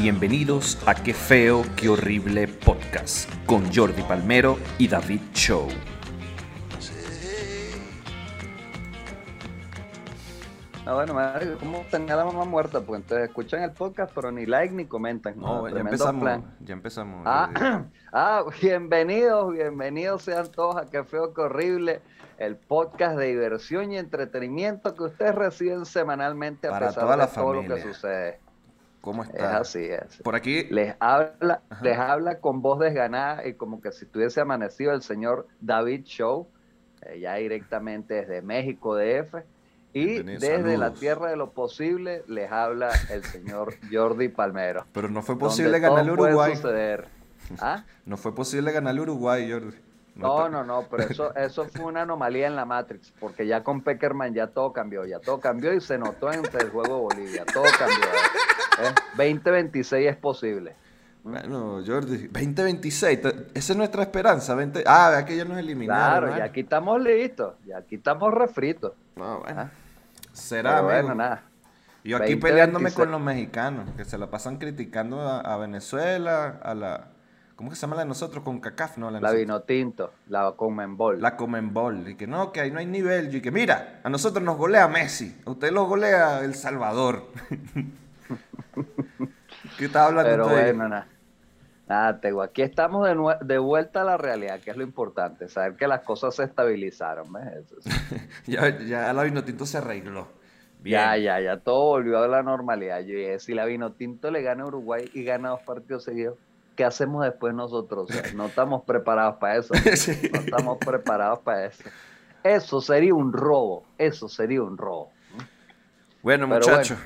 Bienvenidos a Qué feo, qué horrible podcast con Jordi Palmero y David Show. Ah, bueno, madre, ¿cómo tenía la mamá muerta? Pues entonces escuchan el podcast, pero ni like ni comentan. No, ya tremendo empezamos. plan. Ya empezamos. Ah, ah, bienvenidos, bienvenidos sean todos a Qué Feo Que Horrible, el podcast de diversión y entretenimiento que ustedes reciben semanalmente a Para pesar toda de la todo lo que sucede. ¿Cómo Es está? así, es. Por aquí, Les habla, Ajá. les habla con voz desganada y como que si tuviese amanecido el señor David Show, eh, ya directamente desde México DF. Y Bienvenido, desde la tierra de lo posible les habla el señor Jordi Palmero. pero no fue posible ganar Uruguay. suceder. ¿Ah? No fue posible ganar el Uruguay, Jordi. No, no, no, pero eso, eso fue una anomalía en la Matrix, porque ya con Peckerman ya todo cambió, ya todo cambió y se notó en el juego de Bolivia, todo cambió. ¿eh? 2026 es posible. Bueno, Jordi, 2026, te- esa es nuestra esperanza. 20... Ah, vea que ya nos eliminaron. Claro, ¿no? y aquí estamos listos, y aquí estamos refritos. No, bueno. Ah. Será, Pero amigo. bueno, nada. Yo aquí 20, peleándome 26. con los mexicanos, que se la pasan criticando a, a Venezuela, a la... ¿Cómo que se llama la de nosotros? Con CACAF, ¿no? La, La nosotros. vino tinto, la Comenbol. La Comenbol. Y que no, que ahí no hay nivel. Y que mira, a nosotros nos golea Messi. A usted los golea El Salvador. ¿Qué estaba hablando Pero usted bueno, nada. Nada, Tego, aquí estamos de, de vuelta a la realidad, que es lo importante, saber que las cosas se estabilizaron. ¿ves? Ya, ya la Vinotinto se arregló. Bien. Ya, ya, ya todo volvió a la normalidad. Yo dije, si la Vinotinto le gana a Uruguay y gana dos partidos seguidos, ¿qué hacemos después nosotros? O sea, no estamos preparados para eso. Sí. No estamos preparados para eso. Eso sería un robo. Eso sería un robo. Bueno, muchachos.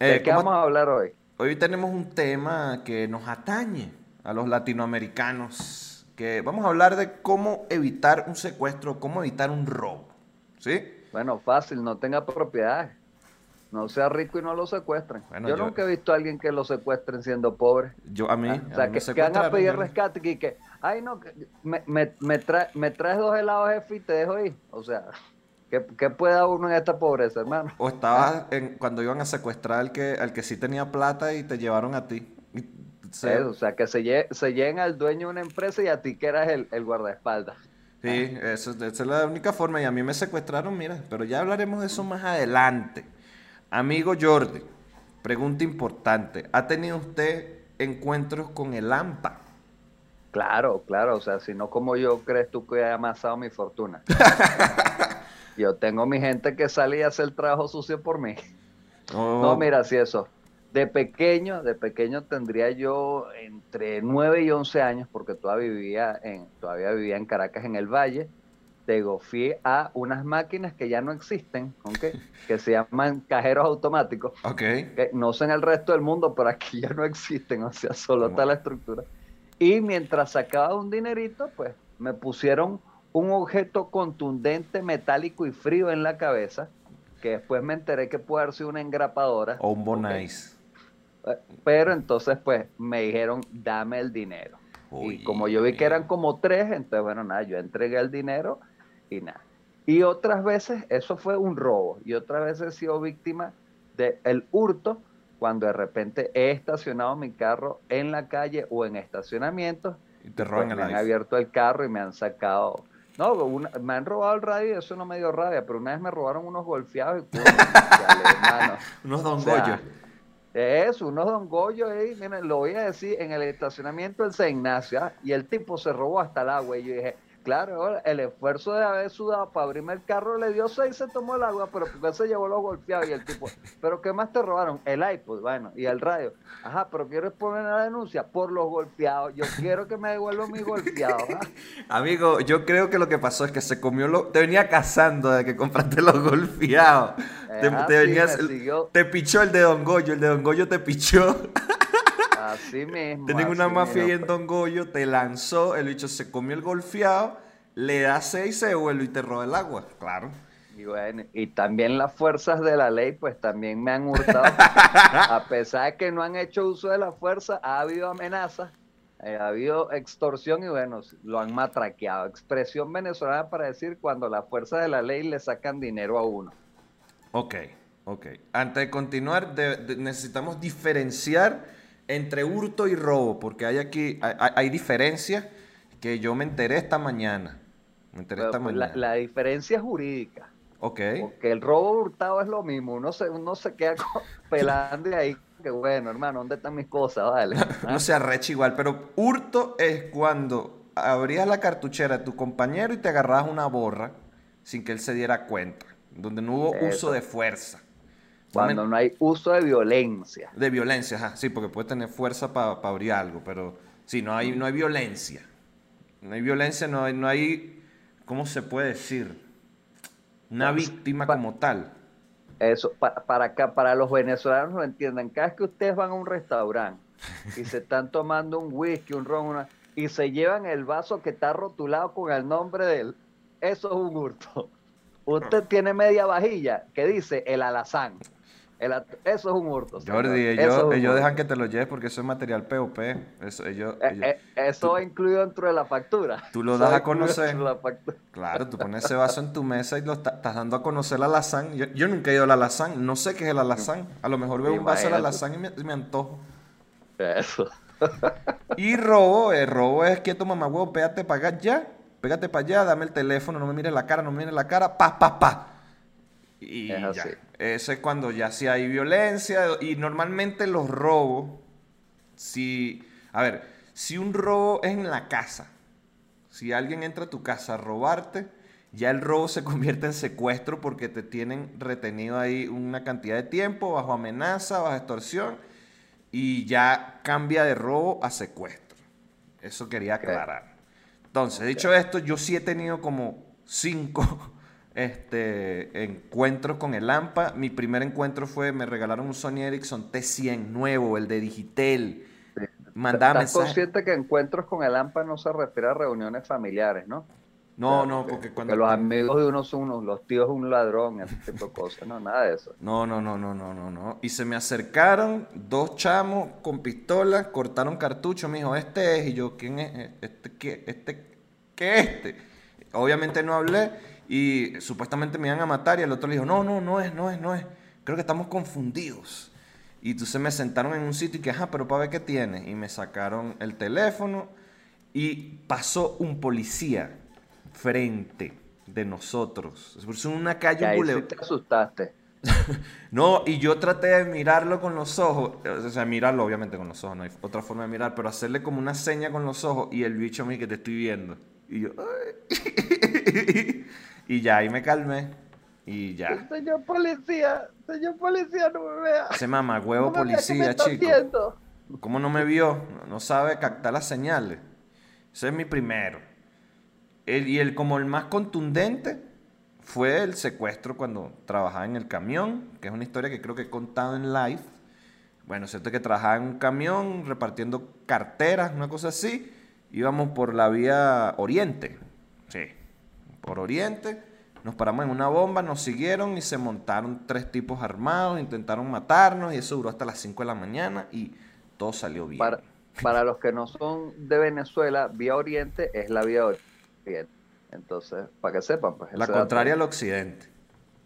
¿De eh, qué ¿cómo- vamos a hablar hoy? Hoy tenemos un tema que nos atañe a los latinoamericanos. Que vamos a hablar de cómo evitar un secuestro, cómo evitar un robo. ¿Sí? Bueno, fácil, no tenga propiedades. No sea rico y no lo secuestren. Bueno, yo, yo- nunca he visto a alguien que lo secuestren siendo pobre. Yo a mí. Ah, o sea, mí que, que van a pedir yo- rescate y que, ay no, me, me, me, trae- me traes dos helados jefe y te dejo ir. O sea, ¿qué, qué puede uno en esta pobreza, hermano? O estabas en, cuando iban a secuestrar al que, al que sí tenía plata y te llevaron a ti. Eso, o sea, que se, lle- se lleguen al dueño de una empresa y a ti que eras el, el guardaespaldas. Sí, eso, esa es la única forma. Y a mí me secuestraron, mira, pero ya hablaremos de eso más adelante. Amigo Jordi, pregunta importante. ¿Ha tenido usted encuentros con el AMPA? Claro, claro, o sea, si no como yo, crees tú que he amasado mi fortuna. yo tengo mi gente que sale y hace el trabajo sucio por mí. Oh, No, mira, si eso. De pequeño, de pequeño tendría yo entre 9 y 11 años, porque todavía vivía en, todavía vivía en Caracas, en el Valle. Digo, fui a unas máquinas que ya no existen, ¿ok? que se llaman cajeros automáticos. Que no sé en el resto del mundo, pero aquí ya no existen, o sea, solo está la estructura. Y mientras sacaba un dinerito, pues me pusieron un objeto contundente, metálico y frío en la cabeza, que después me enteré que puede haber sido una engrapadora. O un. Bonais. Eh, Pero entonces, pues, me dijeron, dame el dinero. Uy, y como yo vi que eran como tres, entonces, bueno, nada, yo entregué el dinero y nada. Y otras veces, eso fue un robo. Y otras veces he sido víctima del hurto cuando de repente he estacionado mi carro en la calle o en estacionamientos. Y te pues, roban el me han abierto el carro y me han sacado. No, una- me han robado el radio y eso no me dio rabia, pero una vez me robaron unos golfeados y hermano. Unos Don O sea, Goyo. Eso, unos don Goyo ahí, miren, lo voy a decir, en el estacionamiento del San Ignacio, ah, y el tipo se robó hasta el agua, y yo dije, claro, el esfuerzo de haber sudado para abrirme el carro le dio seis se tomó el agua, pero porque se llevó los golpeados, y el tipo, pero ¿qué más te robaron? El iPod, bueno, y el radio, ajá, pero ¿quieres poner la denuncia? Por los golpeados, yo quiero que me devuelvan mis golpeados, ah. Amigo, yo creo que lo que pasó es que se comió lo... Te venía cazando de que compraste los golfeados. Te, Ajá, te sí, venías... Te pichó el de Don Goyo, el de Don Goyo te pichó. Así mismo. Tienen una mafia ahí en Don Goyo, te lanzó, el bicho se comió el golfeado, le da seis, se vuelve y te roba el agua. Claro. Y bueno, y también las fuerzas de la ley, pues también me han hurtado. a pesar de que no han hecho uso de la fuerza, ha habido amenazas, eh, ha habido extorsión y bueno, lo han matraqueado. Expresión venezolana para decir cuando las fuerzas de la ley le sacan dinero a uno. Ok, ok. Antes de continuar, de- de- necesitamos diferenciar entre hurto y robo, porque hay aquí, hay, hay diferencias que yo me enteré esta mañana. Me esta pues, mañana. la, la diferencia es jurídica. Ok. Porque el robo hurtado es lo mismo. Uno se, uno se queda pelando y ahí, que bueno, hermano, ¿dónde están mis cosas? Vale. No se arrecha igual, pero hurto es cuando abrías la cartuchera de tu compañero y te agarrabas una borra sin que él se diera cuenta, donde no hubo uso de fuerza. Cuando no hay uso de violencia. De violencia, ajá, sí, porque puede tener fuerza para abrir algo, pero sí, no hay, no hay violencia. No hay violencia, no hay, no hay, ¿cómo se puede decir? Una víctima pa- como tal. Eso, pa- para acá, para los venezolanos lo entiendan. Cada vez que ustedes van a un restaurante y se están tomando un whisky, un ron, una- y se llevan el vaso que está rotulado con el nombre de él, eso es un hurto. Usted tiene media vajilla que dice el alazán. El eso es un hurto. señor. Jordi, Eso ellos, es ellos hurto. dejan que te lo lleves porque eso es material POP. Eso, ellos, Eh, ellos- eh, eso va incluido dentro de la factura. Tú lo das a conocer. la. Claro, tú pones ese vaso en tu mesa y lo está- estás dando a conocer la alazán. Yo, yo nunca he ido al alazán, no sé qué es el alazán. A lo mejor veo un vaso de alazán y me, antojo. Eso. Y robo, el robo es quieto mamá huevo, pégate para allá ya, pégate para allá, dame el teléfono, no me mires la cara, no me mires la cara, pa, pa, pa. Y Es ya. Eso es cuando ya sí hay violencia y normalmente los robos, si, a ver, si un robo es en la casa, si alguien entra a tu casa a robarte, ya el robo se convierte en secuestro porque te tienen retenido ahí una cantidad de tiempo bajo amenaza, bajo extorsión y ya cambia de robo a secuestro. Eso quería aclarar. Entonces, dicho esto, yo sí he tenido como cinco este, encuentros con el AMPA. Mi primer encuentro fue, me regalaron un Sony Ericsson T100 nuevo, el de Digitel. Mandaba ¿Estás mensajes. consciente que encuentros con el AMPA no se refiere a reuniones familiares, no? No, no, porque cuando... Los amigos de uno son unos, los tíos un ladrón, ese tipo de cosas, no, nada de eso. No, no, no, no, no, no, no. Y se me acercaron dos chamos con pistolas, cortaron cartucho, me dijo, este es, y yo, ¿quién es? ¿Este qué? ¿Este qué este? Obviamente no hablé y supuestamente me iban a matar y el otro le dijo, no, no, no es, no es, no es. Creo que estamos confundidos. Y entonces me sentaron en un sitio y que, ajá, pero para ver qué tiene. Y me sacaron el teléfono y pasó un policía frente de nosotros. Es una calle, ahí sí te asustaste. No, y yo traté de mirarlo con los ojos, o sea, mirarlo obviamente con los ojos, no hay otra forma de mirar, pero hacerle como una seña con los ojos y el bicho a mí que te estoy viendo. Y yo, "Ay". y ya, ahí me calmé y ya. Señor policía, señor policía, no me vea. Ese mamá huevo No me vea, ¿qué me policía, chico. haciendo? ¿Cómo no me vio? No sabe captar las señales. Ese es mi primero. El- y el como el más contundente fue el secuestro cuando trabajaba en el camión, que es una historia que creo que he contado en live. Bueno, cierto que trabajaba en un camión repartiendo carteras, una cosa así. Íbamos por la vía Oriente. Sí, por Oriente. Nos paramos en una bomba, nos siguieron y se montaron tres tipos armados, intentaron matarnos y eso duró hasta las 5 de la mañana y todo salió bien. Para, para los que no son de Venezuela, vía oriente es la vía oriente. Entonces, para que sepan, pues. La contraria al occidente.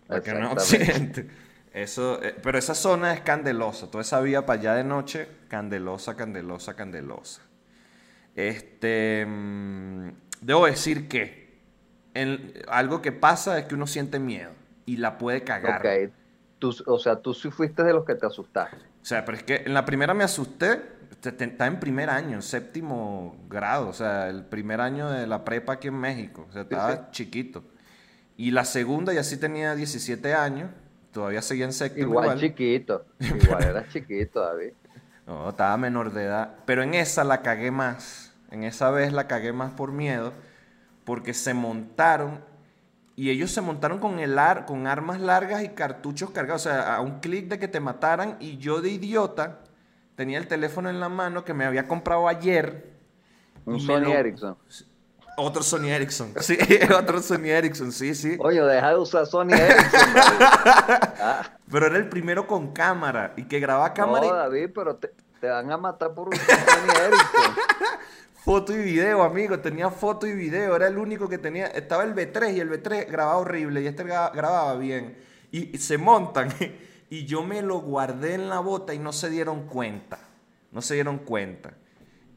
La que no es occidente. Eso, eh, pero esa zona es candelosa. Toda esa vía para allá de noche, candelosa, candelosa, candelosa. Este. mm, debo decir que en- algo que pasa es que uno siente miedo y la puede cagar. Ok. Tú, o sea, tú sí fuiste de los que te asustaste. O sea, pero es que en la primera me asusté. Estaba en primer año, en séptimo grado. O sea, el primer año de la prepa aquí en México. O sea, estaba sí. chiquito. Y la segunda ya sí tenía 17 años. Todavía seguía en séptimo Igual, igual. chiquito. Igual eras chiquito, David. No, estaba menor de edad. Pero en esa la cagué más. En esa vez la cagué más por miedo. Porque se montaron. Y ellos se montaron con, el ar, con armas largas y cartuchos cargados. O sea, a un clic de que te mataran. Y yo de idiota tenía el teléfono en la mano que me había comprado ayer. Un Sony lo- Ericsson. Otro Sony Ericsson. Sí, otro Sony Ericsson, sí, sí. Oye, deja de usar Sony Ericsson. Ah, Pero era el primero con cámara. Y que grababa cámara no, y David, pero te, te van a matar por usar Sony Ericsson. Foto y video, amigo. Tenía foto y video. Era el único que tenía. Estaba el B3 y el B3 grababa horrible y este gra- grababa bien. Y se montan. Y yo me lo guardé en la bota y no se dieron cuenta. no se dieron cuenta.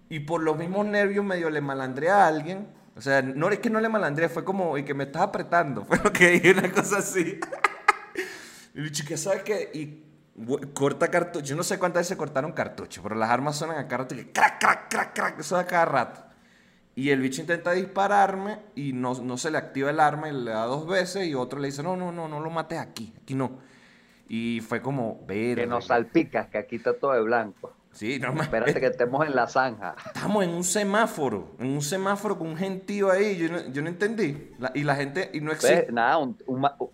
Y por los mismos nervios medio le malandré a alguien. O sea, no es que no le malandré, fue como, y que me estás apretando. Fue lo que dije, una cosa así. y que sabes qué? Y corta cartucho. Yo no sé cuántas veces cortaron cartucho, pero las armas suenan a cada rato y crack, crack, crack, crack, eso a cada rato. Y el bicho intenta dispararme y no, no se le activa el arma y le da dos veces y otro le dice, no, no, no, no lo mates aquí, aquí no. Y fue como, ver. Que nos salpicas, que aquí está todo de blanco. Sí, no más. Espérate que estemos en la zanja. Estamos en un semáforo, en un semáforo con un gentío ahí, yo no, yo no entendí. y la gente, y no existe. Nada, un,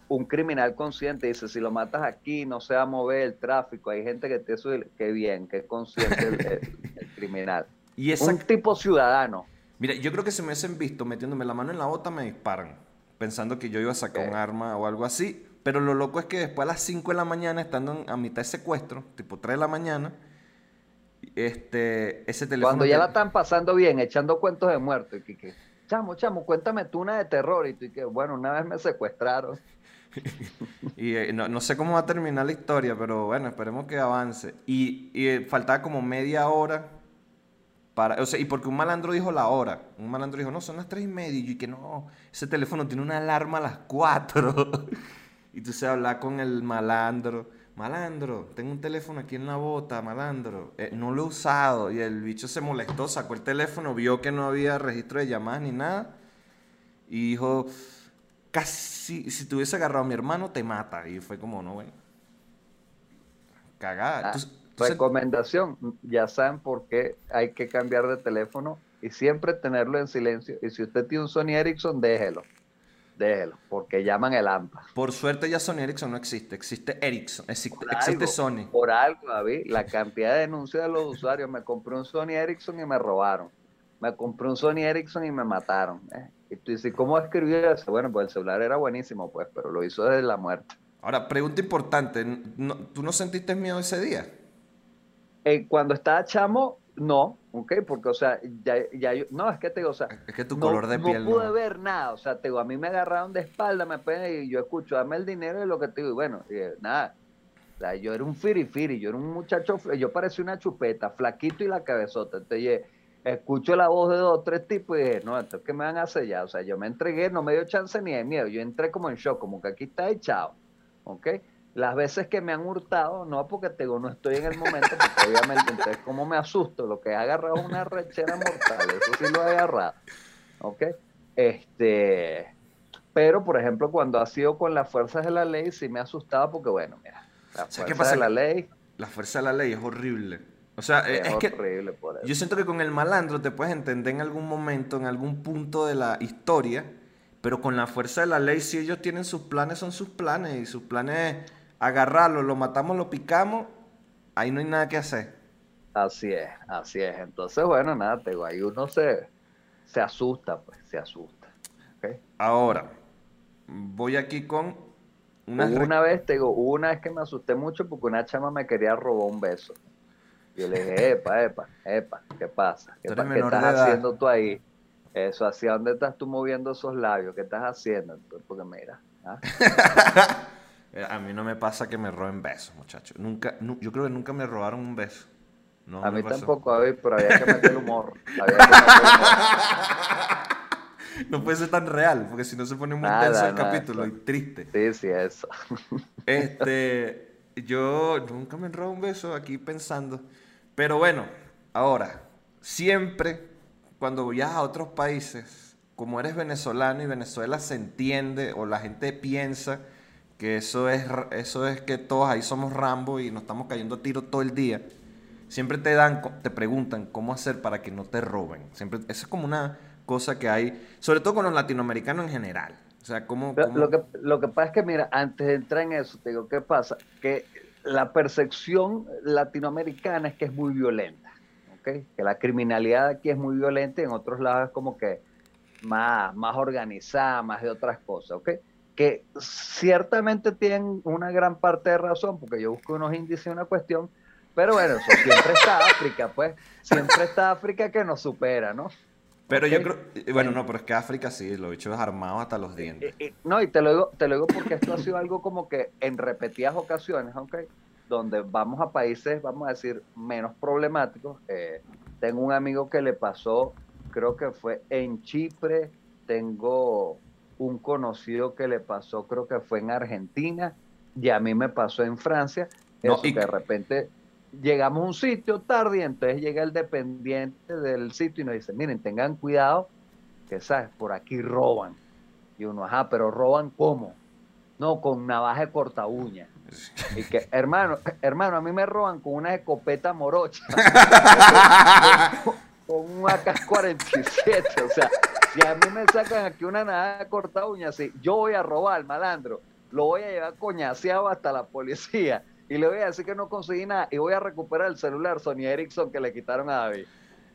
un, criminal consciente dice, si lo matas aquí no se va a mover el tráfico. Hay gente que te dice, qué bien, qué consciente el, criminal. Y Un tipo ciudadano. Mira, yo creo que si me hubiesen visto metiéndome la mano en la bota me disparan, pensando que yo iba a sacar un arma o algo así. Pero lo loco es que después a las 5 de la mañana, estando a mitad de secuestro, tipo 3 de la mañana, este, ese teléfono. Cuando ya la están pasando bien, echando cuentos de muerto, y que, chamo, chamo, cuéntame tú una de terror, y tú, y que, bueno, una vez me secuestraron. y eh, no, sé cómo va a terminar la historia, pero bueno, esperemos que avance. Y, y eh, faltaba como media hora para, o sea, y porque un malandro dijo la hora. Un malandro dijo, no, son las tres y media. Y yo que no, ese teléfono tiene una alarma a las cuatro. y tú se habla con el malandro malandro, tengo un teléfono aquí en la bota, malandro, eh, no lo he usado. Y el bicho se molestó, sacó el teléfono, vio que no había registro de llamadas ni nada. Y dijo, casi, si te hubiese agarrado a mi hermano, te mata. Y fue como, no, bueno. Cagada. Ah, recomendación, ya saben por qué hay que cambiar de teléfono y siempre tenerlo en silencio. Y si usted tiene un Sony Ericsson, déjelo déjelo, porque llaman el AMPA. Por suerte ya Sony Ericsson no existe, existe Ericsson, existe, Sony. Por algo, David, la cantidad de denuncias de los usuarios, me compré un Sony Ericsson y me robaron, me compré un Sony Ericsson y me mataron. ¿eh? Y tú dices, ¿cómo escribió eso? Bueno, pues el celular era buenísimo, pues, pero lo hizo desde la muerte. Ahora, pregunta importante, ¿tú no sentiste miedo ese día? Eh, cuando estaba chamo, no, ¿ok? Porque, o sea, ya, ya yo, no, es que te digo, o sea, es que tu color de piel no pude ver nada, o sea, te digo, a mí me agarraron de espalda, me pegan y yo escucho, dame el dinero y lo que te digo, y bueno, nada, o sea, yo era un firifiri, yo era un muchacho, yo parecía una chupeta, flaquito y la cabezota, entonces escucho la voz de dos tres tipos y dije, no, entonces, ¿qué me van a hacer ya? O sea, yo me entregué, no me dio chance ni de miedo, yo entré como en shock, como que aquí está echado, ¿ok? Las veces que me han hurtado, no porque tengo, no estoy en el momento, porque obviamente, entonces, como me asusto? Lo que he agarrado es una rechera mortal, eso sí lo he agarrado. ¿Ok? Este, pero, por ejemplo, cuando ha sido con las fuerzas de la ley, sí me ha asustado porque, bueno, mira, la fuerza de la ley. La fuerza de la ley es horrible. O sea, es, horrible que por eso. yo siento que con el malandro te puedes entender en algún momento, en algún punto de la historia, pero con la fuerza de la ley, si ellos tienen sus planes, son sus planes, y sus planes agarrarlo, lo matamos, lo picamos, ahí no hay nada que hacer. Así es, así es. Entonces, bueno, nada, te ahí uno se, se asusta, pues, se asusta. Ahora, voy aquí con una... Una vez, te digo, una vez que me asusté mucho porque una chama me quería robar un beso. Yo le dije, epa, epa, epa, ¿qué pasa? ¿Qué, ¿qué estás haciendo tú ahí? Eso, ¿hacia dónde estás tú moviendo esos labios? ¿Qué estás haciendo? Porque mira, ¿ah? Eh, a mí no me pasa que me roben besos, muchachos. Nunca, yo creo que nunca me robaron un beso. a mí tampoco, a ver, pero había que meter el humor. no puede ser tan real, porque si no se pone muy tenso el capítulo y triste. Sí, sí, eso. este, yo nunca me robo un beso aquí pensando. Pero bueno, ahora, siempre cuando viajas a otros países, como eres venezolano y Venezuela se entiende o la gente piensa que eso es, eso es que todos ahí somos Rambo y nos estamos cayendo a tiro todo el día, siempre te dan, te preguntan cómo hacer para que no te roben. Siempre, eso es como una cosa que hay, sobre todo con los latinoamericanos en general. O sea, ¿cómo, Lo, que, lo que pasa es que, mira, antes de entrar en eso, te digo, ¿qué pasa? Que la percepción latinoamericana es que es muy violenta, ¿ok? Que la criminalidad aquí es muy violenta y en otros lados es como que más, más organizada, más de otras cosas, ¿ok? Que ciertamente tienen una gran parte de razón, porque yo busco unos índices y una cuestión, pero bueno, eso siempre está África, pues, siempre está África que nos supera, ¿no? Pero yo creo, bueno, no, pero es que África sí, los bichos armados hasta los dientes. no, y te lo digo, te lo digo porque esto ha sido algo como que en repetidas ocasiones, ¿ok? donde vamos a países, vamos a decir, menos problemáticos. Eh, tengo un amigo que le pasó, creo que fue en Chipre, tengo un conocido que le pasó, creo que fue en Argentina, y a mí me pasó en Francia. Eso que de repente llegamos a un sitio tarde y entonces llega el dependiente del sitio y nos dice, miren, tengan cuidado, que sabes, por aquí roban. Y uno, ajá, pero roban cómo? No, con navaja de corta uña. Y que, hermano, hermano, a mí me roban con una escopeta morocha. con, un AK-47. O sea, si a mí me sacan aquí una de corta uña, si yo voy a robar, malandro, lo voy a llevar coñaseado hasta la policía y le voy a decir que no conseguí nada y voy a recuperar el celular Sony Ericsson que le quitaron a David.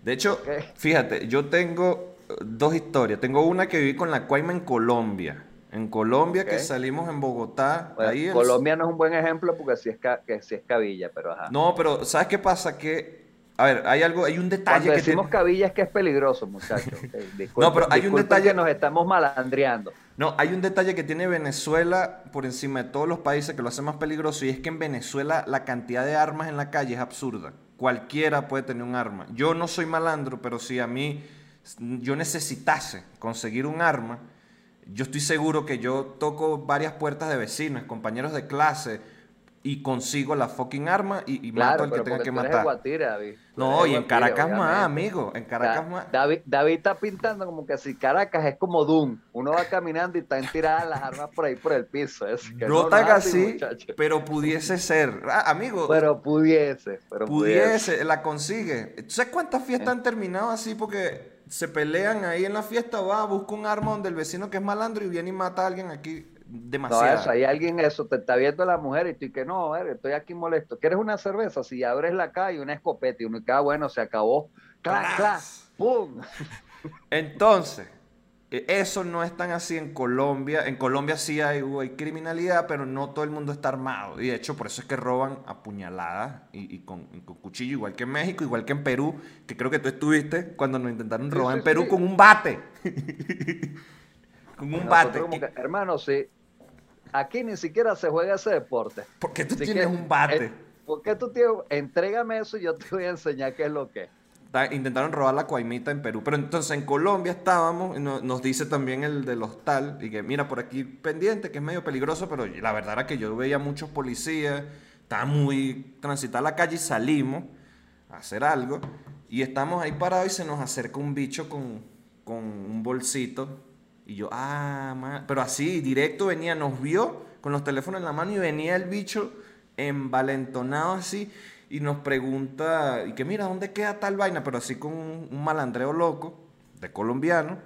De hecho, fíjate, yo tengo dos historias. Tengo una que viví con la Cuaima en Colombia. En Colombia, que salimos en Bogotá. ahí Colombia no es un buen ejemplo porque sí es, que sí es cabilla, pero ajá. No, pero ¿sabes qué pasa? Que, a ver, hay algo, hay un detalle Cuando decimos cabilla es que es peligroso, muchachos. no, pero hay un detalle. que nos estamos malandreando. No, hay un detalle que tiene Venezuela por encima de todos los países que lo hace más peligroso y es que en Venezuela la cantidad de armas en la calle es absurda. Cualquiera puede tener un arma. Yo no soy malandro, pero si a mí yo necesitase conseguir un arma, yo estoy seguro que yo toco varias puertas de vecinos, compañeros de clase, y consigo la fucking arma y, mato al que tenga que matar. no, y en Caracas más, amigo. En Caracas más. David, David, está pintando como que si Caracas es como Doom. Uno va caminando y están tiradas las armas por ahí por el piso. Es que no, tan así, pero pudiese ser. Ah, amigo. Pero pudiese. Pero pudiese, la consigue. ¿Sabes cuántas fiestas han terminado así porque se pelean ahí en la fiesta, va, busca un arma donde el vecino que es malandro y viene y mata a alguien aquí demasiado. No, eso, hay alguien eso, te está viendo la mujer y tú y que no, estoy aquí molesto. ¿Quieres una cerveza? Si abres la calle, una escopeta y uno y ah, bueno, se acabó. ¡Clac, clac! ¡Pum! Entonces, e, eso no es tan así en Colombia. En Colombia sí hay, hay, criminalidad, pero no todo el mundo está armado. Y de hecho, por eso es que roban a puñaladas y, con, cuchillo, igual que en México, igual que en Perú, que creo que tú estuviste cuando nos intentaron robar en Perú con un bate. con un bate. hermano, sí. Aquí ni siquiera se juega ese deporte. ¿Por qué tú tienes un bate? Eh, ¿Por qué tú tienes? Entrégame eso y yo te voy a enseñar qué es lo que es intentaron robar la cuaimita en Perú. Pero entonces en Colombia estábamos, nos dice también el del hostal, y que mira, por aquí pendiente, que es medio peligroso, pero la verdad era que yo veía muchos policías, estaba muy transitada la calle y salimos a hacer algo, y estamos ahí parados y se nos acerca un bicho con, con un bolsito, y yo, ah, pero así, directo venía, nos vio con los teléfonos en la mano y venía el bicho envalentonado así y nos pregunta, y que mira, ¿dónde queda tal vaina? Pero así con un, malandreo loco de colombiano.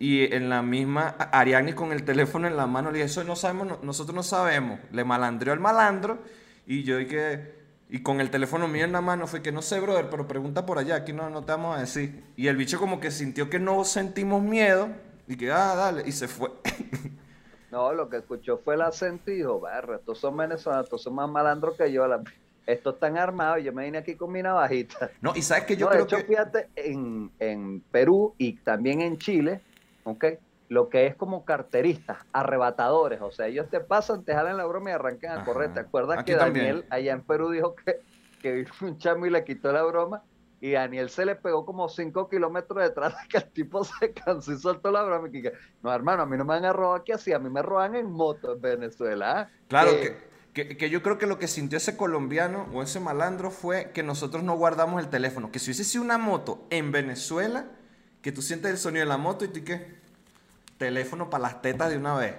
Y en la misma, Ariani con el teléfono en la mano le dije, eso no sabemos, nosotros no sabemos. Le malandreó al malandro y yo y que, y con el teléfono mío en la mano fue que no sé, brother, pero pregunta por allá, aquí no, no te vamos a decir. Y el bicho como que sintió que no sentimos miedo y que, ah, dale, y se fue. No, lo que escuchó fue el acento y dijo, estos son venezolanos, estos son más malandros que yo. La estos están armados, yo me vine aquí con mi navajita. No, y sabes que yo no, creo de hecho, fíjate, en, Perú y también en Chile, ¿ok? Lo que es como carteristas, arrebatadores, o sea, ellos te pasan, te jalan la broma y arrancan a correr. ¿Te acuerdas que Daniel allá en Perú dijo que, que un chamo y le quitó la broma? Y Daniel se le pegó como 5 kilómetros detrás de que el tipo se cansó y soltó la broma y que, no hermano, a mí no me van a robar aquí así, a mí me roban en moto en Venezuela. Claro, que, que, yo creo que lo que sintió ese colombiano o ese malandro fue que nosotros no guardamos el teléfono. Que si hubiese sido una moto en Venezuela, que tú sientes el sonido de la moto y tú qué, teléfono para las tetas de una vez.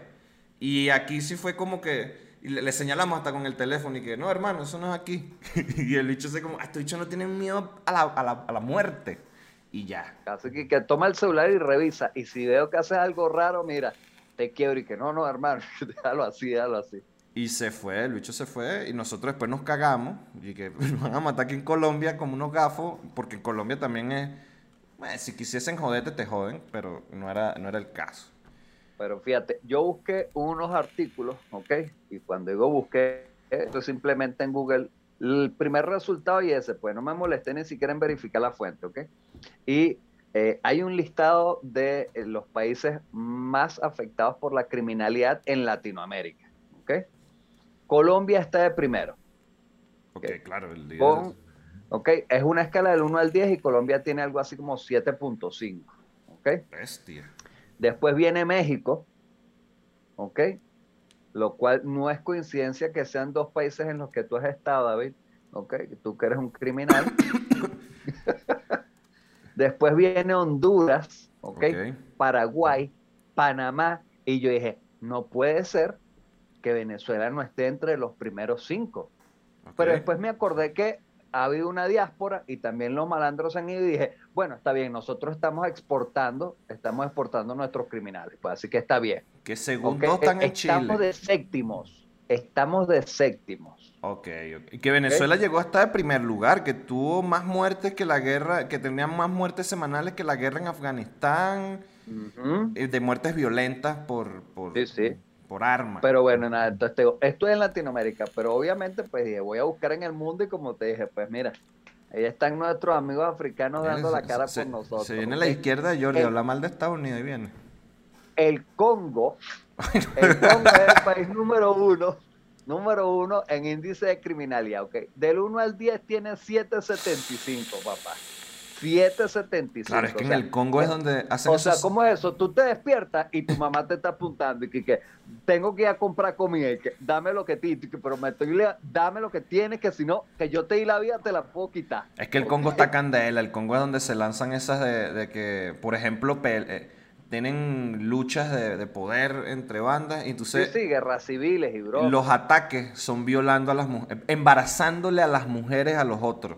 Y aquí sí fue como que le, señalamos hasta con el teléfono y que, no, hermano, eso no es aquí. y el bicho se como, ah, este bicho no tiene miedo a la, a la, a la muerte. Y ya. Así que, que toma el celular y revisa. Y si veo que hace algo raro, mira, te quiebro y que no, no, hermano, déjalo así, déjalo así. Y se fue, el bicho se fue y nosotros después nos cagamos y que nos van a matar aquí en Colombia como unos gafos, porque en Colombia también es, bueno, si quisiesen joderte te joden, pero no era, no era el caso. Pero fíjate, yo busqué unos artículos, ¿ok? Y cuando digo busqué, esto simplemente en Google, el primer resultado y ese, pues no me molesté ni siquiera en verificar la fuente, ¿ok? Y eh, hay un listado de eh, los países más afectados por la criminalidad en Latinoamérica, ¿ok? Colombia está de primero. Ok, claro. El líder Con, ok, es una escala del 1 al 10 y Colombia tiene algo así como 7.5. Ok. Bestia. Después viene México, ¿ok? Lo cual no es coincidencia que sean dos países en los que tú has estado, David, ¿ok? Tú que eres un criminal. Después viene Honduras, ¿ok? Ok. Paraguay, Panamá, y yo dije, no puede ser que Venezuela no esté entre los primeros cinco. Pero después me acordé que ha habido una diáspora y también los malandros han ido y dije, bueno, está bien, nosotros estamos exportando, estamos exportando nuestros criminales, pues así que está bien. Que según Ok, todos están en Estamos Chile. de séptimos, estamos de séptimos. Ok, que Venezuela llegó hasta el primer lugar, que tuvo más muertes que la guerra, que tenían más muertes semanales que la guerra en Afganistán, eh, de muertes violentas por, por, Sí, sí. por armas. Pero bueno, nada, entonces te digo, esto es en Latinoamérica, pero obviamente pues dije, voy a buscar en el mundo y como te dije, pues mira, ahí están nuestros amigos africanos dando la cara se, por nosotros. Se viene ¿ok? la izquierda Jordi, El- habla mal de Estados Unidos y viene. El Congo, el Congo es el país número uno, número uno en índice de criminalidad, ¿ok? Del 1 al 10 tiene 7.75, papá. 7.75. Claro, es que o en el Congo es donde hacen O sea, ¿cómo es eso? Tú te despiertas y tu mamá te está apuntando y que, que tengo que ir a comprar comida y que dame lo que ti, que, pero me estoy dame lo que tienes, que si no, que yo te di la vida, te la puedo quitar. Es que el Congo está candela, el Congo es donde se lanzan esas de, de que, por ejemplo, eh, tienen luchas de, de poder entre bandas y Sí, entonces sí, guerras civiles y bro. los ataques son violando a las mujeres, embarazándole a las mujeres a los otros.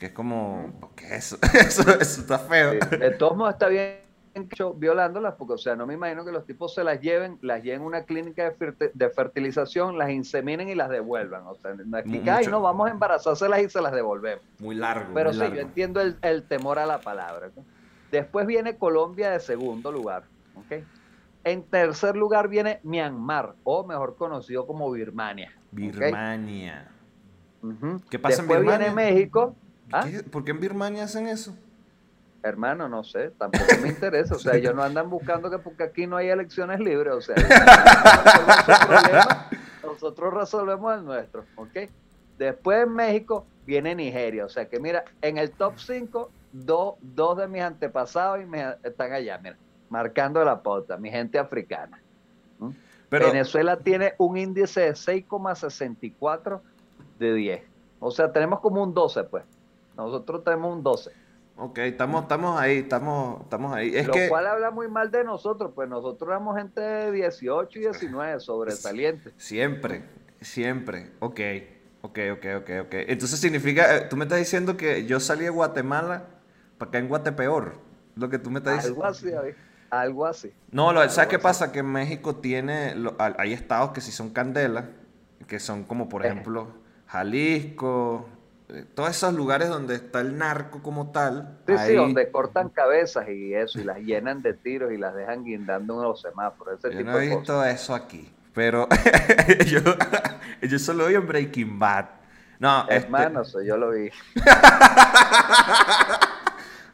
Que es como, ¿qué es eso? eso? Eso está feo. Sí, De todos modos está bien violándolas, porque, o sea, no me imagino que los tipos se las lleven, las lleven a una clínica de, ferti- de fertilización, las inseminen y las devuelvan. O sea, no es que, ay, no, vamos a embarazárselas y se las devolvemos. Muy largo. Pero muy sí, largo. yo entiendo el, el temor a la palabra. ¿no? Después viene Colombia de segundo lugar. ¿ok? En tercer lugar viene Myanmar, o mejor conocido como Birmania. Birmania. ¿Qué pasa en Después viene Birmania? México. ¿Ah? ¿Qué? ¿Por qué en Birmania hacen eso? Hermano, no sé, tampoco me interesa. O sea, ellos no andan buscando que porque aquí no hay elecciones libres. O sea, problema, nosotros resolvemos el nuestro. ¿Ok? Después en México viene Nigeria. O sea que mira, en el top 5, dos, dos de mis antepasados y me- están allá, mira, marcando la pauta, mi gente africana. ¿Mm? Pero, Venezuela tiene un índice de 6,64 de 10. O sea, tenemos como un 12, pues. Nosotros tenemos un 12. ok, estamos, estamos ahí, estamos, estamos ahí. Es lo que, cual habla muy mal de nosotros, pues nosotros éramos gente de 18 y 19, sobresalientes. Siempre, siempre. Ok, ok, ok, ok, ok. Entonces significa, eh, tú me estás diciendo que yo salí de Guatemala para acá en Guatepeor. Lo que tú me estás diciendo. Algo así, algo así. No, lo, ¿sabes Algo qué así. pasa? Que México tiene, lo- hay estados que sí son candela, que son como por Eh. ejemplo Jalisco, todos esos lugares donde está el narco como tal. Sí, sí, ahí- donde cortan cabezas y eso, y las llenan de tiros y las dejan guindando en los semáforos, ese Yo tipo no he de visto cosas. eso aquí, pero yo, yo solo vi en Breaking Bad. No, este, Hermano, eso yo lo vi.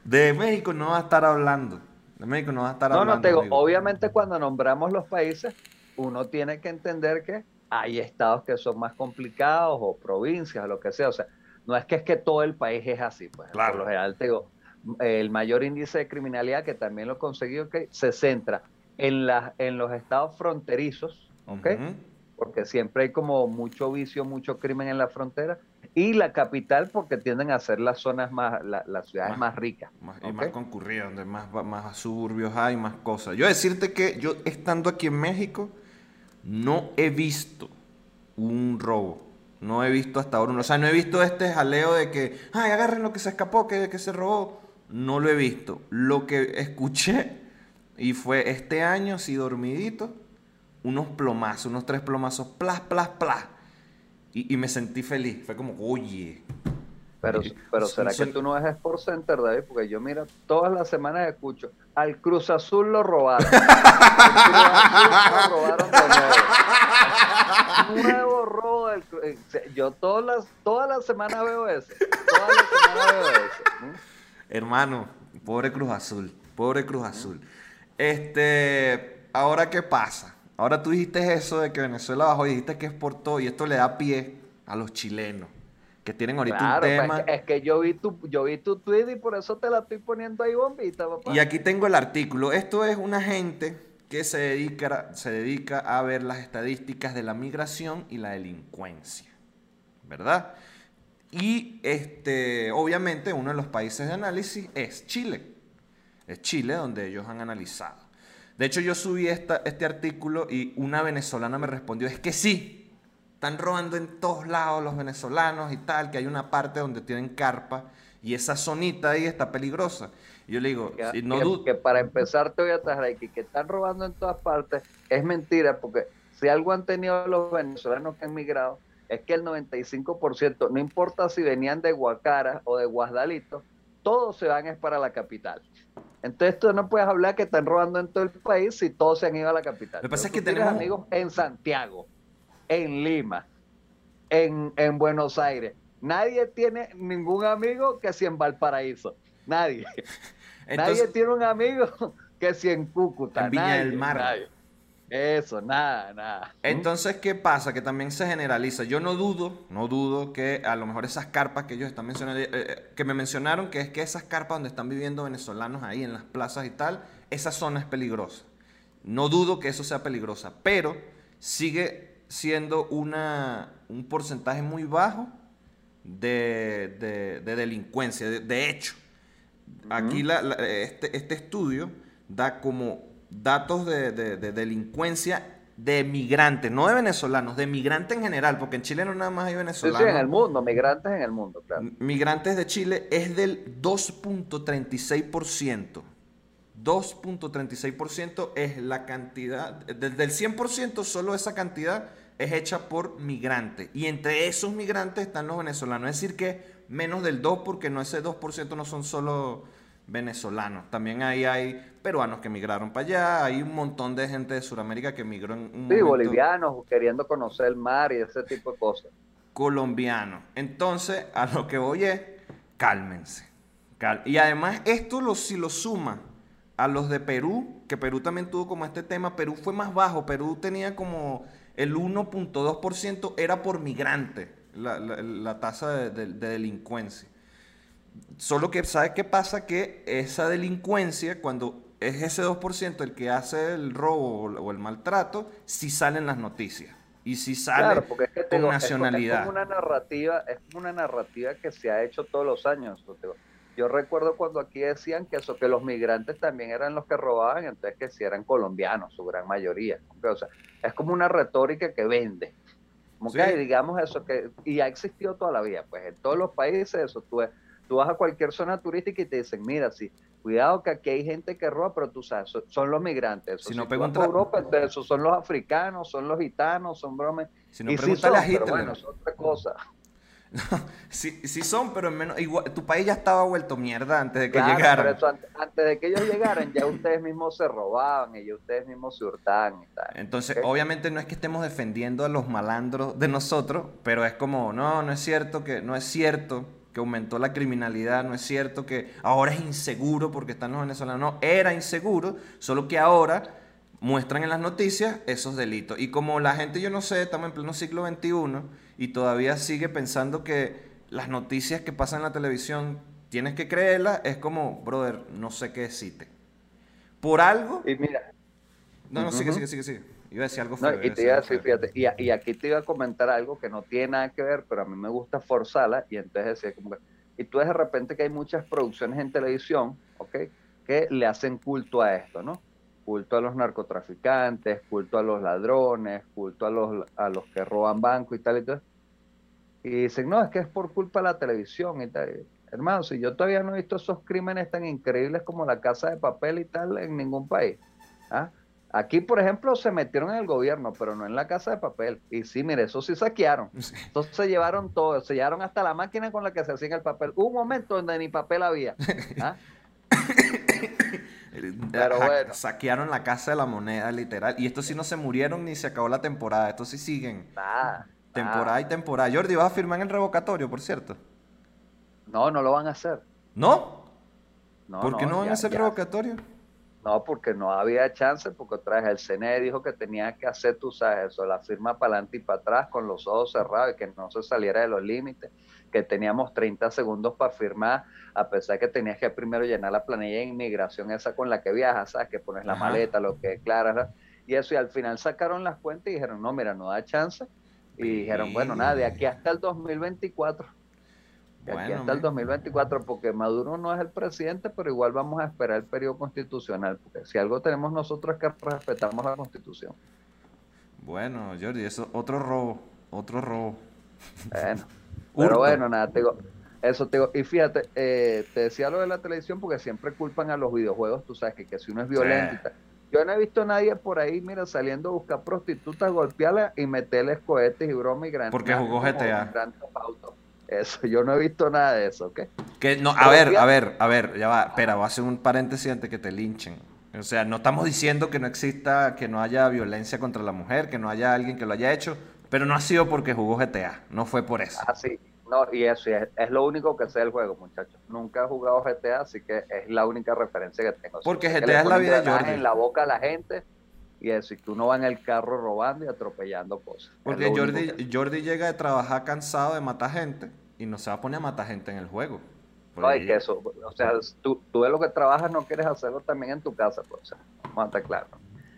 de México no va a estar hablando. De México no va a estar No, hablando. no, te digo, amigo. obviamente cuando nombramos los países, uno tiene que entender que hay estados que son más complicados o provincias o lo que sea. O sea, no es que es que todo el país es así. Pues, Claro. Por lo general, te digo, el mayor índice de criminalidad, que también lo he conseguido, que se centra en, las en los estados fronterizos, ¿ok? Porque siempre hay como mucho vicio, mucho crimen en la frontera, y la capital porque tienden a ser las zonas más, la- las ciudades Más- más, ricas. Más, y más concurrida, donde más, más suburbios hay, más cosas. Yo decirte que yo estando aquí en México, no he visto un robo. No he visto hasta ahora uno. O sea, no he visto este jaleo de que, ay, agarren lo que se escapó, que, que se robó. No lo he visto. Lo que escuché, y fue este año, así dormidito, unos plomazos, unos tres plomazos, plas, plas, plas. Y, y me sentí feliz. Fue como, oye. Pero, pero ¿será son- que tú no ves Sport Center, David? Porque yo, mira, todas las semanas escucho, al Cruz Azul lo robaron. Al Cruz Azul lo robaron de nuevo. Nuevo robo del eh, Yo todas las, todas las semanas veo ese. Todas las semanas veo. ¿Mm? Hermano, pobre Cruz Azul, pobre Cruz Azul. Este, ahora qué pasa? Ahora tú dijiste eso de que Venezuela bajó y dijiste que exportó y esto le da pie a los chilenos. que tienen ahorita Claro, un pues, tema. es, que, es que yo vi tu, yo vi tu tweet y por eso te la estoy poniendo ahí bombita, papá. Y aquí tengo el artículo. Esto es una gente que se dedica, se dedica a ver las estadísticas de la migración y la delincuencia. ¿Verdad? Y este, obviamente uno de los países de análisis es Chile. Es Chile donde ellos han analizado. De hecho, yo subí esta, este artículo y una venezolana me respondió, es que sí, están robando en todos lados los venezolanos y tal, que hay una parte donde tienen carpa y esa zonita ahí está peligrosa. Yo le digo, que, si no que- que para empezar te voy a traer aquí que están robando en todas partes es mentira porque si algo han tenido los venezolanos que han migrado es que el 95%, no importa si venían de Guacara o de Guasdalito, todos se van es para la capital. Entonces tú no puedes hablar que están robando en todo el país si todos se han ido a la capital. Lo que pasa es que tenemos- amigos en Santiago, en Lima, en, en Buenos Aires. Nadie tiene ningún amigo que si en Valparaíso. Nadie. Entonces, Nadie tiene un amigo que si en Cúcuta. En Viña nadie, del Mar. nadie. Eso, nada, nada. Entonces, ¿qué pasa? Que también se generaliza. Yo no dudo, no dudo que a lo mejor esas carpas que ellos están mencionando, eh, eh, que me mencionaron, que es que esas carpas donde están viviendo venezolanos ahí en las plazas y tal, esa zona es peligrosa. No dudo que eso sea peligrosa, pero sigue siendo una, un porcentaje muy bajo de, de- de delincuencia. De, de hecho, aquí la- la- este, este estudio da como datos de, de- de delincuencia de migrantes, no de venezolanos, de migrantes en general, porque en Chile no nada más hay venezolanos. sí, en el mundo, migrantes en el mundo, claro. Migrantes de Chile es del 2.36%. 2.36% es la cantidad, del, del 100% solo esa cantidad es hecha por migrantes. Y entre esos migrantes están los venezolanos. Es decir que menos del 2 porque no ese 2% no son solo venezolanos. También ahí hay peruanos que migraron para allá, hay un montón de gente de Sudamérica que migró en un Sí, momento bolivianos queriendo conocer el mar y ese tipo de cosas. colombiano. Entonces, a lo que voy es, cálmense. Cal- y además, esto lo, si lo suma a los de Perú, que Perú también tuvo como este tema, Perú fue más bajo, Perú tenía como el 1.2% era por migrante, la, la- la tasa de, de- de delincuencia. Solo que, ¿sabes qué pasa? Que esa delincuencia, cuando es ese 2% el que hace el robo o- el maltrato, sí salen las noticias. Y sí sale Claro, porque es que con digo, es nacionalidad. Es como una narrativa, es una narrativa que se ha hecho todos los años. yo recuerdo cuando aquí decían que eso, que los migrantes también eran los que robaban, entonces que si eran colombianos, su gran mayoría. O sea, es como una retórica que vende. Como Sí. que hay, digamos eso, que, y ha existido toda la vida, pues en todos los países eso, tú, tú vas a cualquier zona turística y te dicen, mira, sí, cuidado que aquí hay gente que roba, pero tú sabes, son, son los migrantes. Eso, Si no un por tra- Europa, entonces esos son los africanos, son los gitanos, son bromes. Si no, y sí son, a pero Hitler. bueno, es otra cosa. Sí, sí son, pero en menos. Igual, tu país ya estaba vuelto mierda antes de que Claro, llegaran. eso antes, antes de que ellos llegaran, ya ustedes mismos se robaban y ya ustedes mismos se hurtaban y tal. Entonces, obviamente no es que estemos defendiendo a los malandros de nosotros, pero es como, no, no es cierto que, no es cierto que aumentó la criminalidad, no es cierto que ahora es inseguro porque están los venezolanos, no, era inseguro, solo que ahora muestran en las noticias esos delitos. Y como la gente, yo no sé, estamos en pleno siglo XXI y todavía sigue pensando que las noticias que pasan en la televisión tienes que creerlas, es como, brother, no sé qué decirte. Por algo... Y mira, No, no, sigue, sigue, sigue, sigue. Iba a decir algo no, y te iba a decir, fíjate, y, y aquí te iba a comentar algo que no tiene nada que ver, pero a mí me gusta forzarla y entonces decía como que, y tú ves de repente que hay muchas producciones en televisión, ¿ok? Que le hacen culto a esto, ¿no? Culto a los narcotraficantes, culto a los ladrones, culto a los, a los que roban bancos y tal y tal. Y dicen, no, es que es por culpa de la televisión y tal. Hermano, si yo todavía no he visto esos crímenes tan increíbles como la casa de papel y tal en ningún país. ¿ah? Aquí, por ejemplo, se metieron en el gobierno, pero no en la casa de papel. Y sí, mire, eso sí saquearon. Entonces se llevaron todo, se llevaron hasta la máquina con la que se hacía el papel. Hubo un momento donde ni papel había. ¿ah? Pero Ja- bueno. Saquearon la casa de la moneda, literal. Y estos sí no se murieron ni se acabó la temporada. Estos sí siguen. Nada, Temporada nada. y temporada. Jordi, vas a firmar en el revocatorio, por cierto. No, no lo van a hacer. ¿No? No, ¿Por qué no, van ya- a hacer ya. revocatorio? No, porque no había chance, porque otra vez el CNE dijo que tenía que hacer, tú sabes, eso, la firma para adelante y para atrás con los ojos cerrados y que no se saliera de los límites, que teníamos 30 segundos para firmar, a pesar que tenías que primero llenar la planilla de inmigración esa con la que viajas, ¿sabes? Que pones la Ajá. maleta, lo que declaras, y eso, y al final sacaron las cuentas y dijeron, no, mira, no da chance, y dijeron, bueno, nada, de aquí hasta el 2024. De aquí hasta el men. 2024, porque Maduro no es el presidente, pero igual vamos a esperar el periodo constitucional, porque si algo tenemos nosotros es que respetamos la constitución. Bueno, Jordi, eso otro robo, otro robo. Bueno. pero bueno, nada, te digo, eso te digo, y fíjate, eh, te decía lo de la televisión porque siempre culpan a los videojuegos, tú sabes que, que si uno es violento y tal. Yo no he visto a nadie por ahí, mira, saliendo a buscar prostitutas, golpearlas y meterles cohetes y broma y grandes. Porque jugó GTA. Eso, yo no he visto nada de eso, ¿ok? Que no, a ver, a ver, a ver, ya va, espera, voy a hacer un paréntesis antes que te linchen. O sea, no estamos diciendo que no exista, que no haya violencia contra la mujer, que no haya alguien que lo haya hecho, pero no ha sido porque jugó GTA, no fue por eso. Así, no, y eso y es, es lo único que sé del juego, muchachos. Nunca he jugado GTA, así que es la única referencia que tengo. Porque que GTA es la vida de Jordi. en la boca a la gente y eso, y que uno va en el carro robando y atropellando cosas. Porque Jordi, que. Jordi llega de trabajar cansado de matar gente y no se va a poner a matar gente en el juego. No, y que eso, o sea, tú, tú de lo que trabajas no quieres hacerlo también en tu casa, pues, o sea, vamos a estar claros.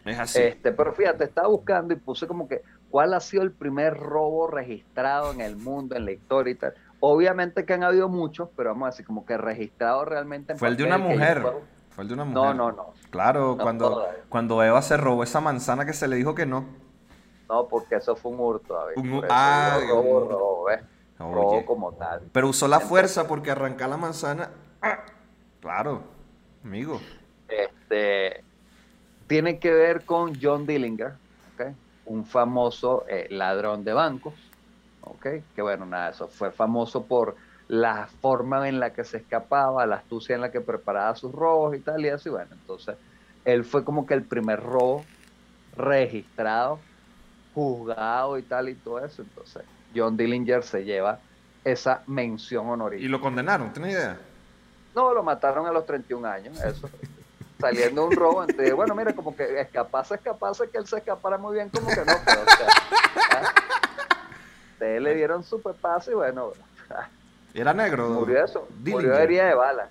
Es así. Este, pero fíjate, estaba buscando y puse como que cuál ha sido el primer robo registrado en el mundo, en la historia y tal. Obviamente que han habido muchos, pero vamos a decir como que registrado realmente. en Fue el de una mujer. Fue el de una mujer. no, no. Claro, No cuando, jodas. cuando Eva se robó esa manzana que se le dijo que no. No, porque eso fue un hurto, David. Un ah, digo, un robo, hurto. robo. Robo como tal. Pero usó la fuerza porque arrancar la manzana. ¡ah! Claro, amigo. Este, tiene que ver con John Dillinger, ¿ok? Un famoso eh, ladrón de bancos, ¿ok? que bueno, nada, eso fue famoso por la forma en la que se escapaba, la astucia en la que preparaba sus robos y tal, y y bueno, entonces él fue como que el primer robo registrado, juzgado y tal, y todo eso, entonces John Dillinger se lleva esa mención honorífica. Y lo condenaron, ¿tienes idea? No, lo mataron a los 31 años, eso. Saliendo un robo, entonces, bueno, mira, como que escaparse, escaparse, que él se escapara muy bien, como que no, pero, o sea, ¿ah? ustedes le dieron super paso y bueno, ah, Era negro. murió eso, murió Dillinger. de herida de bala.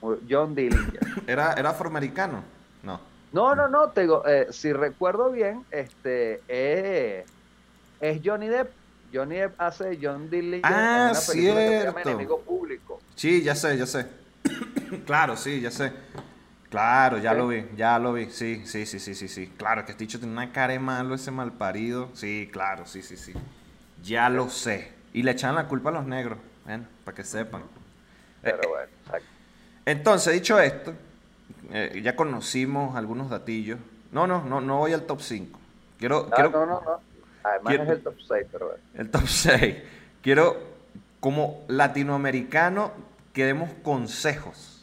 Murió John Dillinger. Era, era afroamericano. No. No, no, no, te digo, eh, si recuerdo bien, este, eh, es Johnny Depp. Johnny Depp hace John Dillinger Ah, en una película que se llama cierto. Enemigo Público. Sí, ya sé, ya sé. claro, sí, ya sé. Claro, ya ¿Sí? lo vi, ya lo vi. Sí, sí, sí, sí, sí, sí. Claro, que este dicho tiene una cara de malo, ese malparido. Sí, claro, sí, sí, sí. Ya lo sé. Y le echan la culpa a los negros. Bueno, para que sepan. Eh, Pero bueno, exacto. Entonces, dicho esto, eh, ya conocimos algunos datillos. No, no, no, no voy al top 5. Quiero, Ah, quiero no, no, no. Además quiero- es el top 6, pero bueno. el top 6. Quiero, como latinoamericano, que demos consejos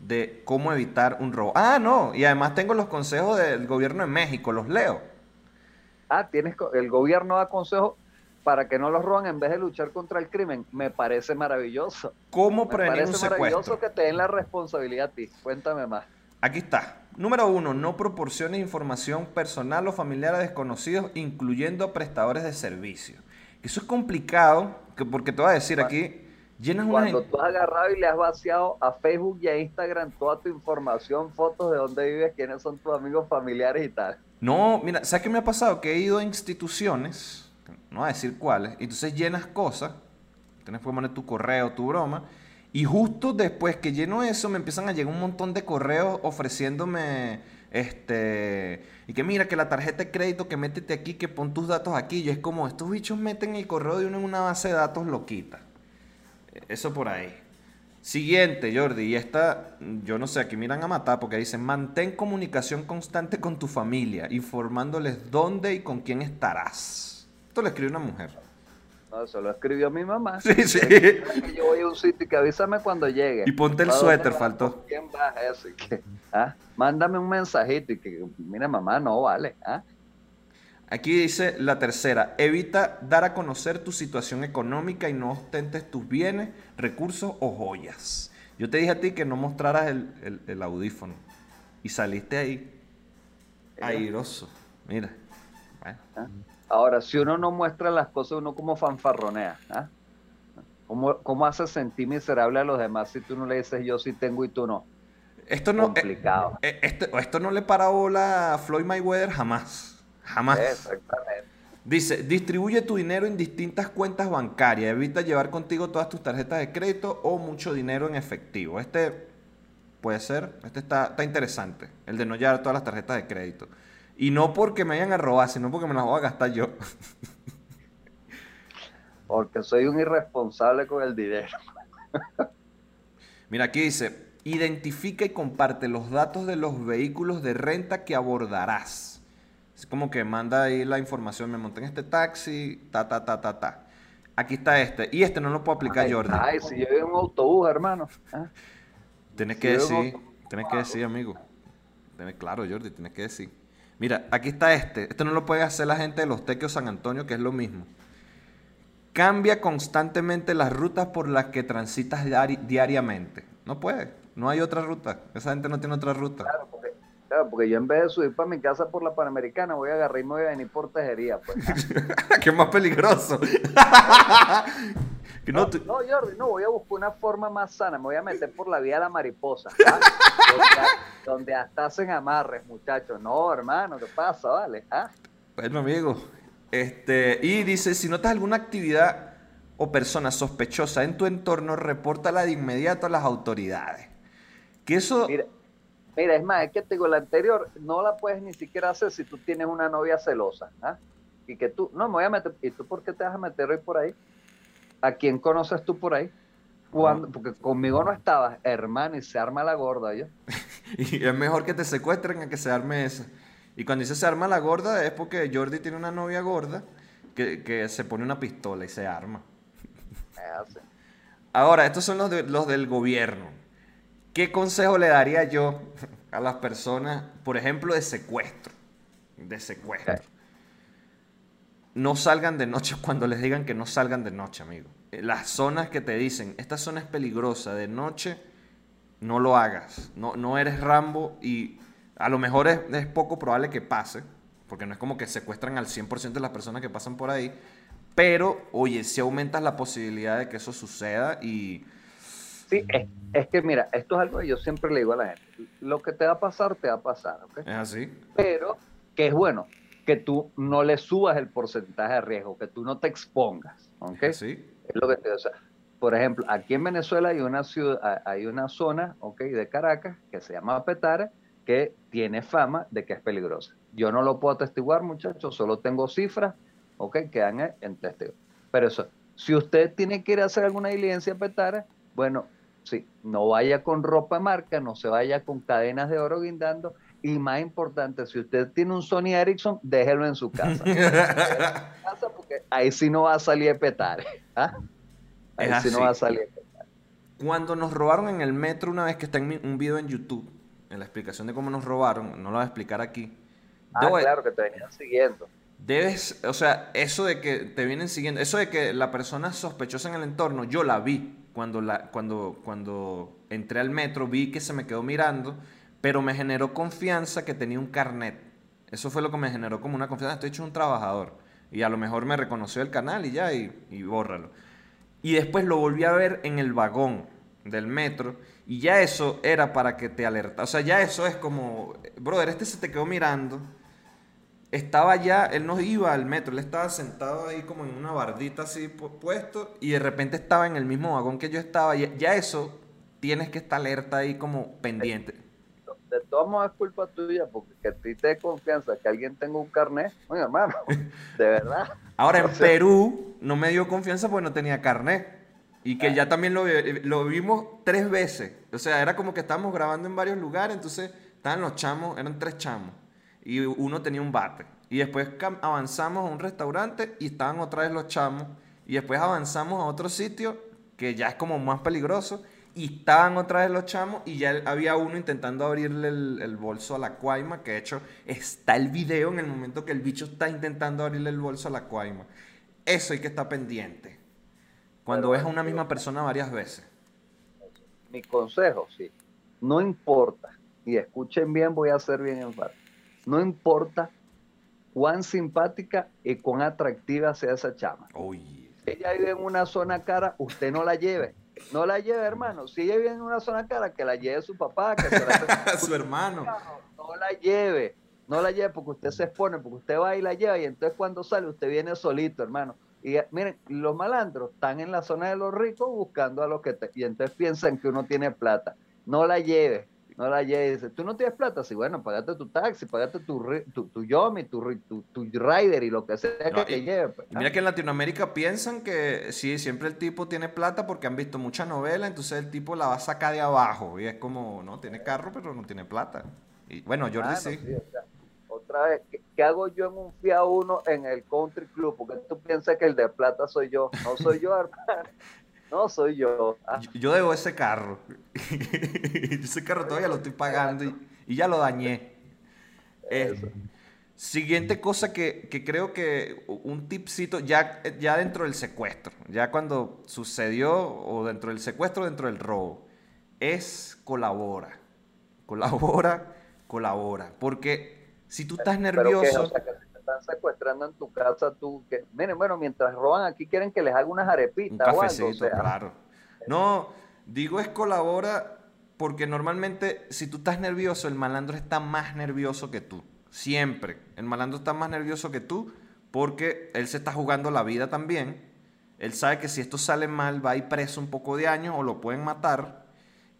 de cómo evitar un robo. Ah, no, y además tengo los consejos del gobierno de México, los leo. Ah, tienes el gobierno da consejos para que no los roban en vez de luchar contra el crimen. Me parece maravilloso. ¿Cómo Me prevenir un parece maravilloso secuestro? que te den la responsabilidad a ti. Cuéntame más. Aquí está. Número uno, no proporciones información personal o familiar a desconocidos, incluyendo a prestadores de servicio. Eso es complicado, que- porque te voy a decir aquí, llenas una... Cuando tú has agarrado y le has vaciado a Facebook y a Instagram toda tu información, fotos de dónde vives, quiénes son tus amigos familiares y tal. No, mira, ¿sabes qué me ha pasado? Que he ido a instituciones, no voy a decir cuáles, y entonces llenas cosas, tienes que poner tu correo, tu broma, y justo después que lleno eso me empiezan a llegar un montón de correos ofreciéndome, este, y que mira que la tarjeta de crédito que métete aquí, que pon tus datos aquí, y es como, estos bichos meten el correo de uno en una base de datos loquita. Eso por ahí. Siguiente, Jordi, y esta, yo no sé, aquí miran a matar porque dicen, mantén comunicación constante con tu familia, informándoles dónde y con quién estarás. Esto lo escribe una mujer. No, eso lo escribió mi mamá. Sí, sí. Yo voy a un sitio y que avísame cuando llegue. Y ponte el ¿Para dónde suéter, faltó. ¿Con ¿Quién? Eso. Y que, ah, Mándame un mensajito y que, mira, mamá, no vale. ¿ah? Aquí dice la tercera, evita dar a conocer tu situación económica y no ostentes tus bienes, recursos o joyas. Yo te dije a ti que no mostraras el, el- el audífono. Y saliste ahí. Airoso. Mira. ¿Ah? Ahora, si uno no muestra las cosas, uno como fanfarronea. ¿ah? ¿Cómo, hace sentir miserable a los demás si tú no le dices yo sí tengo y tú no? Esto no, eh, Complicado. Eh, esto, esto no le para bola a Floyd Mayweather jamás. Jamás. Exactamente. Dice, distribuye tu dinero en distintas cuentas bancarias. Evita llevar contigo todas tus tarjetas de crédito o mucho dinero en efectivo. Este puede ser, este está, está interesante, el de no llevar todas las tarjetas de crédito. Y no porque me vayan a robar, sino porque me las voy a gastar yo. porque soy un irresponsable con el dinero. Mira, aquí dice, identifica y comparte los datos de los vehículos de renta que abordarás. Es como que manda ahí la información, me monté en este taxi, ta, ta, ta, ta, ta. Aquí está este. Y este no lo puedo aplicar, Jordi. Ay, si yo un autobús, hermano. ¿Ah? Tienes que decir, tienes que decir, amigo. Tienes, claro, Jordi, tienes que decir. Mira, aquí está este. Este no lo puede hacer la gente de los Tequios San Antonio, que es lo mismo. Cambia constantemente las rutas por las que transitas diariamente. No puede. No hay otra ruta. Esa gente no tiene otra ruta. Claro, Claro, porque yo en vez de subir para mi casa por la Panamericana, voy a agarrar y me voy a venir por tejería. Pues. Qué más peligroso. no, no, Jordi, no, voy a buscar una forma más sana. Me voy a meter por la vía de la mariposa. ¿ah? donde, hasta hacen amarres, muchachos. No, hermano, ¿qué pasa? Vale. ¿Ah? Bueno, amigo. Este, y dice, si notas alguna actividad o persona sospechosa en tu entorno, repórtala de inmediato a las autoridades. Que eso... Mira, es más, es que te digo, la anterior no la puedes ni siquiera hacer si tú tienes una novia celosa. ¿ah? Y que tú, no, me voy a meter, ¿y tú por qué te vas a meter hoy por ahí? ¿A quién conoces tú por ahí? Cuando, porque conmigo no estabas, hermano, y se arma la gorda, ¿yo? y es mejor que te secuestren a que se arme esa. Y cuando dice se arma la gorda es porque Jordi tiene una novia gorda que, se pone una pistola y se arma. Ahora, estos son los, los del gobierno. ¿Qué consejo le daría yo a las personas, por ejemplo, de secuestro? De secuestro. No salgan de noche cuando les digan que no salgan de noche, amigo. Eh, las zonas que te dicen, esta zona es peligrosa, de noche, no lo hagas. No, no eres Rambo y a lo mejor es, es poco probable que pase, porque no es como que secuestran al 100% de las personas que pasan por ahí, pero, oye, si aumentas la posibilidad de que eso suceda y Sí, es, que mira, esto es algo que yo siempre le digo a la gente. Lo que te va a pasar, te va a pasar, ¿ok? Es así. Pero que es bueno que tú no le subas el porcentaje de riesgo, que tú no te expongas, ¿ok? Sí. Es lo que te o sea, Por ejemplo, aquí en Venezuela hay una ciudad, hay una zona, ¿ok? De Caracas que se llama Petare, que tiene fama de que es peligrosa. Yo no lo puedo atestiguar, muchachos, solo tengo cifras, ¿ok? Que dan en testigo. Pero eso, si usted tiene que ir a hacer alguna diligencia a Petare, bueno, Sí, no vaya con ropa marca, no se vaya con cadenas de oro guindando. Y más importante, si usted tiene un Sony Ericsson, déjelo en su casa. porque ahí sí no va a salir a petar. ¿ah? Ahí sí no va a salir a petar. Cuando nos robaron en el metro, una vez que está en un video en YouTube, en la explicación de cómo nos robaron, no lo voy a explicar aquí. Ah, claro, que te venían siguiendo. Debes, o sea, eso de que te vienen siguiendo, eso de que la persona sospechosa en el entorno, yo la vi cuando, la, cuando, cuando entré al metro, vi que se me quedó mirando, pero me generó confianza que tenía un carnet. Eso fue lo que me generó como una confianza. Estoy hecho un trabajador. Y a lo mejor me reconoció el canal y ya, y, y bórralo. Y después lo volví a ver en el vagón del metro. Y ya eso era para que te alerta. O sea, ya eso es como, brother, este se te quedó mirando estaba ya, él no iba al metro, él estaba sentado ahí como en una bardita así puesto y de repente estaba en el mismo vagón que yo estaba. Y ya eso tienes que estar alerta ahí como pendiente. De todos modos es culpa tuya porque que a ti te dé confianza que alguien tenga un carnet, oye hermano, de verdad. Ahora en Perú no me dio confianza porque no tenía carnet. Y que ya también lo, lo vimos tres veces. O sea, era como que estábamos grabando en varios lugares, entonces estaban los chamos, eran tres chamos y uno tenía un bate. Y después avanzamos a un restaurante y estaban otra vez los chamos. Y después avanzamos a otro sitio que ya es como más peligroso. Y estaban otra vez los chamos y ya había uno intentando abrirle el, bolso a la cuaima. Que de hecho está el video en el momento que el bicho está intentando abrirle el bolso a la cuaima. Eso hay que estar pendiente. Cuando ves a una misma persona varias veces. Mi consejo, sí. No importa y escuchen bien, voy a ser bien enfático. No importa cuán simpática y cuán atractiva sea esa chama. Si ella vive en una zona cara, usted no la lleve. No la lleve, hermano. Si ella vive en una zona cara, que la lleve su papá, que su hermano. No la lleve. No la lleve porque usted se expone, porque usted va y la lleva y entonces cuando sale usted viene solito, hermano. Y eh, miren, los malandros están en la zona de los ricos buscando a los que te, y entonces piensan que uno tiene plata. No la lleve no la. Dice, tú no tienes plata, sí, bueno, pagate tu taxi, pagate tu, tu, tu Yomi, tu, tu, tu, rider y lo que sea que te lleve. Pues, mira que en Latinoamérica piensan que sí, siempre el tipo tiene plata porque han visto mucha novela, entonces el tipo la va a sacar de abajo. Y es como, no, tiene carro, pero no tiene plata. Y bueno, Jordi sí. otra vez, ¿qué, hago yo en un FIA 1 en el Country Club? Porque tú piensas que el de plata soy yo. No soy yo, hermano. No, soy yo. Ah. Yo, debo ese carro. ese carro todavía lo estoy pagando y, ya lo dañé. Eh, siguiente cosa que, creo que un tipcito, ya, ya dentro del secuestro, ya cuando sucedió, o dentro del secuestro, dentro del robo, es colabora. Colabora, colabora. Porque si tú estás nervioso están secuestrando en tu casa, tú, que, miren, bueno, mientras roban aquí quieren que les haga unas arepitas o algo. claro. No, digo es colabora porque normalmente si tú estás nervioso, el malandro está más nervioso que tú. Siempre. El malandro está más nervioso que tú porque él se está jugando la vida también. Él sabe que si esto sale mal va a ir preso un poco de años o lo pueden matar.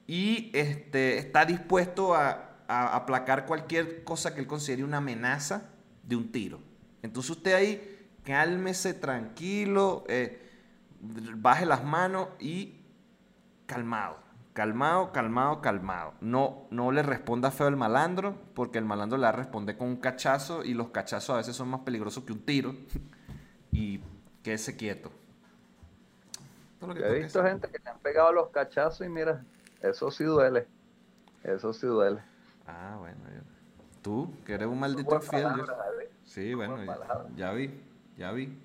Y este, está dispuesto a, a aplacar cualquier cosa que él considere una amenaza de un tiro. Entonces usted ahí cálmese, tranquilo, eh, baje las manos y calmado, calmado, calmado, calmado. No, no le responda feo al malandro, porque el malandro le va a responder con un cachazo y los cachazos a veces son más peligrosos que un tiro. y quédese quieto. he visto gente que le han pegado los cachazos y mira, eso sí duele. Eso sí duele. Ah, bueno. Tú, que eres un maldito infiel. Sí, bueno, ya, vi, ya vi.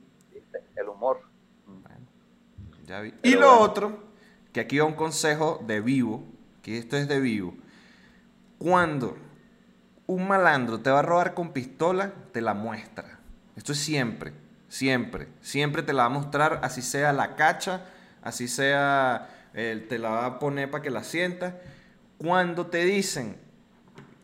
El humor. ya vi. y lo otro, que aquí va un consejo de vivo, que esto es de vivo. Cuando un malandro te va a robar con pistola, te la muestra. Esto es siempre, siempre. Siempre te la va a mostrar, así sea la cacha, así sea, te la va a poner para que la sientas. Cuando te dicen,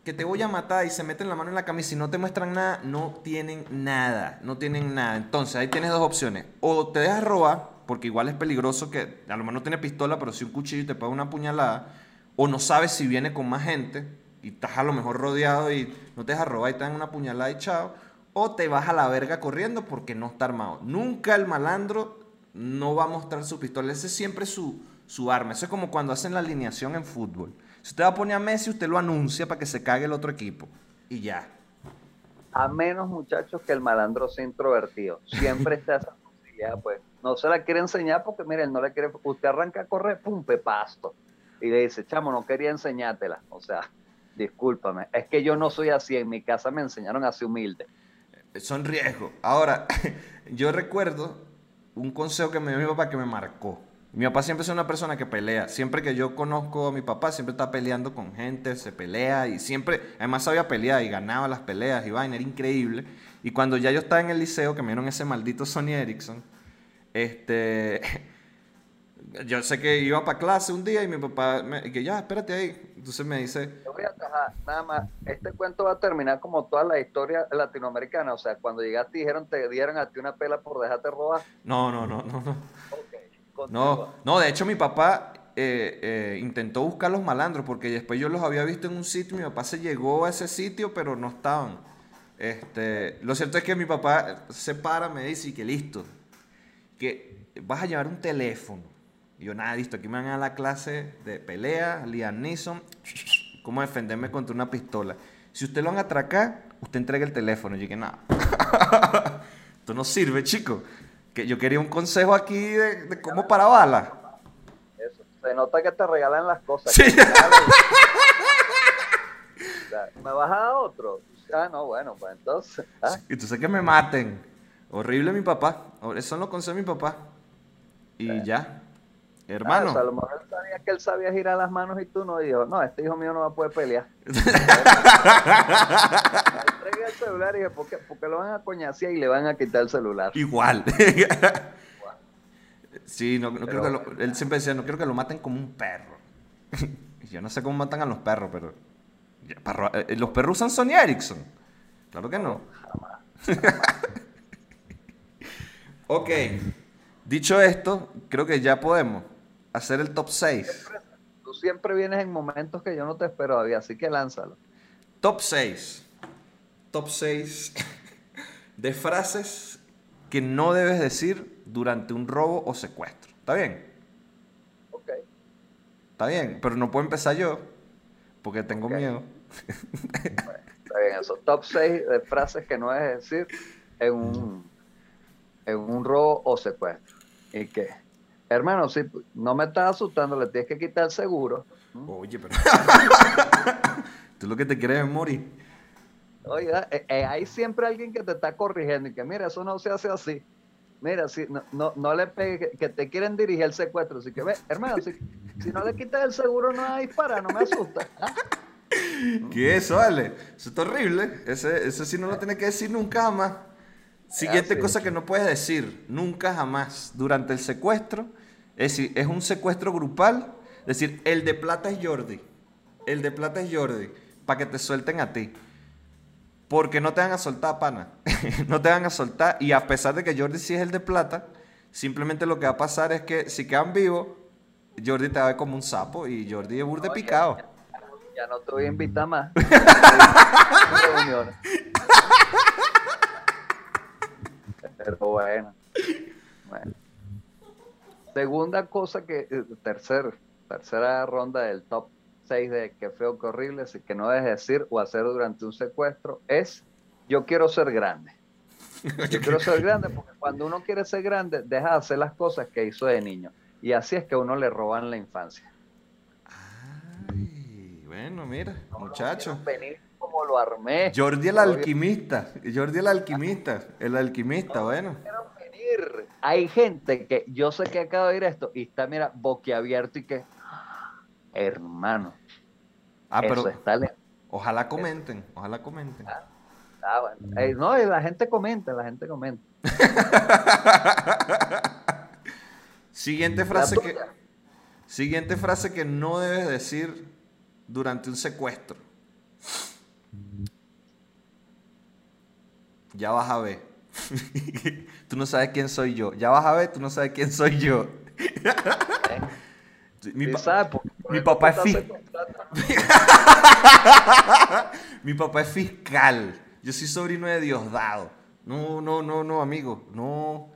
que te voy a matar y se meten la mano en la camisa y no te muestran nada, no tienen nada, no tienen nada. Entonces ahí tienes dos opciones. O te dejas robar, porque igual es peligroso que a lo mejor no tiene pistola, pero sí un cuchillo te pega una puñalada. O no sabes si viene con más gente y estás a lo mejor rodeado y no te dejas robar y te dan una puñalada y chao. O te vas a la verga corriendo porque no está armado. Nunca el malandro no va a mostrar su pistola. Ese es siempre su, su arma. Eso es como cuando hacen la alineación en fútbol. Si usted va a poner a Messi, usted lo anuncia para que se cague el otro equipo. Y ya. A menos, muchachos, que el malandro sea introvertido. Siempre está esa pues. No se la quiere enseñar porque, miren, no le quiere. Usted arranca a correr, pum, pasto. Y le dice, chamo, no quería enseñártela. O sea, discúlpame. Es que yo no soy así. En mi casa me enseñaron así humilde. Son riesgos. Ahora, yo recuerdo un consejo que me dio mi papá que me marcó. Mi papá siempre es una persona que pelea. Siempre que yo conozco a mi papá, siempre está peleando con gente, se pelea y siempre, además sabía pelear y ganaba las peleas y vaina, era increíble. Y cuando ya yo estaba en el liceo, que me dieron ese maldito Sony Ericsson, este, yo sé que iba para clase un día y mi papá, me, que ya, espérate ahí. Entonces me dice... Yo voy a nada más. Este cuento va a terminar como toda la historia latinoamericana. O sea, cuando llegaste dijeron, te dieron a ti una pela por dejarte robar. No, no, no, no, no. No, no, de hecho mi papá eh, eh, intentó buscar los malandros porque después yo los había visto en un sitio, mi papá se llegó a ese sitio pero no estaban. Este, lo cierto es que mi papá se para, me dice que listo, que vas a llevar un teléfono. Y yo, nada, listo, aquí me van a la clase de pelea, Liam Neeson, cómo defenderme contra una pistola. Si usted lo van a atracar, usted entrega el teléfono. Y yo dije, nada, esto no sirve, chico que yo quería un consejo aquí de, cómo para bala. Eso, se nota que te regalan las cosas. Sí. ¿Me vas a dar otro? Ah, no, bueno, pues entonces. ¿ah? Y tú sabes que me maten. Horrible mi papá. Eso son los consejos de mi papá. Y ya. Hermano. Ah, o sea, a lo mejor él sabía que él sabía girar las manos y tú no. Dijo, no, este hijo mío no va a poder pelear. Entregué el celular y dije, ¿por qué, por qué lo van a coñaciar y le van a quitar el celular? Igual. sí, no, no creo que lo- él siempre decía, no quiero que lo maten como un perro. Yo no sé cómo matan a los perros, pero... perro- eh, ¿Los perros usan Sony Ericsson? Claro que no. ok. Dicho esto, creo que ya podemos hacer el top 6. Tú siempre vienes en momentos que yo no te espero todavía, así que lánzalo. Top 6. Top 6 de frases que no debes decir durante un robo o secuestro. ¿Está bien? Ok. Está bien, pero no puedo empezar yo porque tengo miedo. Está bien, eso. Top 6 de frases que no debes decir en un, en un robo o secuestro. ¿Y qué? Hermano, si no me estás asustando, le tienes que quitar el seguro. Oye, pero... Tú lo que te quieres es morir. Oye, eh, eh, hay siempre alguien que te está corrigiendo y que, mira, eso no se hace así. Mira, si no, no, no le pegues, que, te quieren dirigir el secuestro. Así que, ve, hermano, si, si no le quitas el seguro, no va a disparar, no me asusta. ¿Qué es eso, vale? Eso está horrible. Ese, ese sí no lo tienes que decir nunca jamás. Siguiente sí. cosa que no puedes decir, nunca jamás, durante el secuestro, es decir, es un secuestro grupal, es decir, el de plata es Jordi, el de plata es Jordi, para que te suelten a ti. Porque no te van a soltar, pana. no te van a soltar. Y a pesar de que Jordi sí es el de plata, simplemente lo que va a pasar es que si quedan vivos, Jordi te va a ver como un sapo y Jordi es burde Oye, picado. Ya no te voy a invitar más. Pero bueno. Bueno. Segunda cosa que, eh, tercer, tercera ronda del top 6 de qué feo, qué horrible, así que no debes decir o hacer durante un secuestro, es yo quiero ser grande. Yo quiero ser grande porque cuando uno quiere ser grande, deja de hacer las cosas que hizo de niño. Y así es que a uno le roban la infancia. Bueno, mira, muchacho. Venir como lo armé. Jordi el No alquimista, Jordi el alquimista, el alquimista, bueno. venir. Hay gente que yo sé que acaba de oír esto y está, mira, boquiabierto y que, hermano, Ah, pero eso está ojalá comenten, ojalá comenten. Ah, bueno. Ey, no, la gente comenta, la gente comenta. Siguiente frase que siguiente frase que no debes decir durante un secuestro. Ya vas a ver. tú no sabes quién soy yo. Ya vas a ver, tú no sabes quién soy yo. mi, papá es estás fi- secuestrando. Mi papá es fiscal. Yo soy sobrino de Diosdado. No, no, no, no, amigo. No.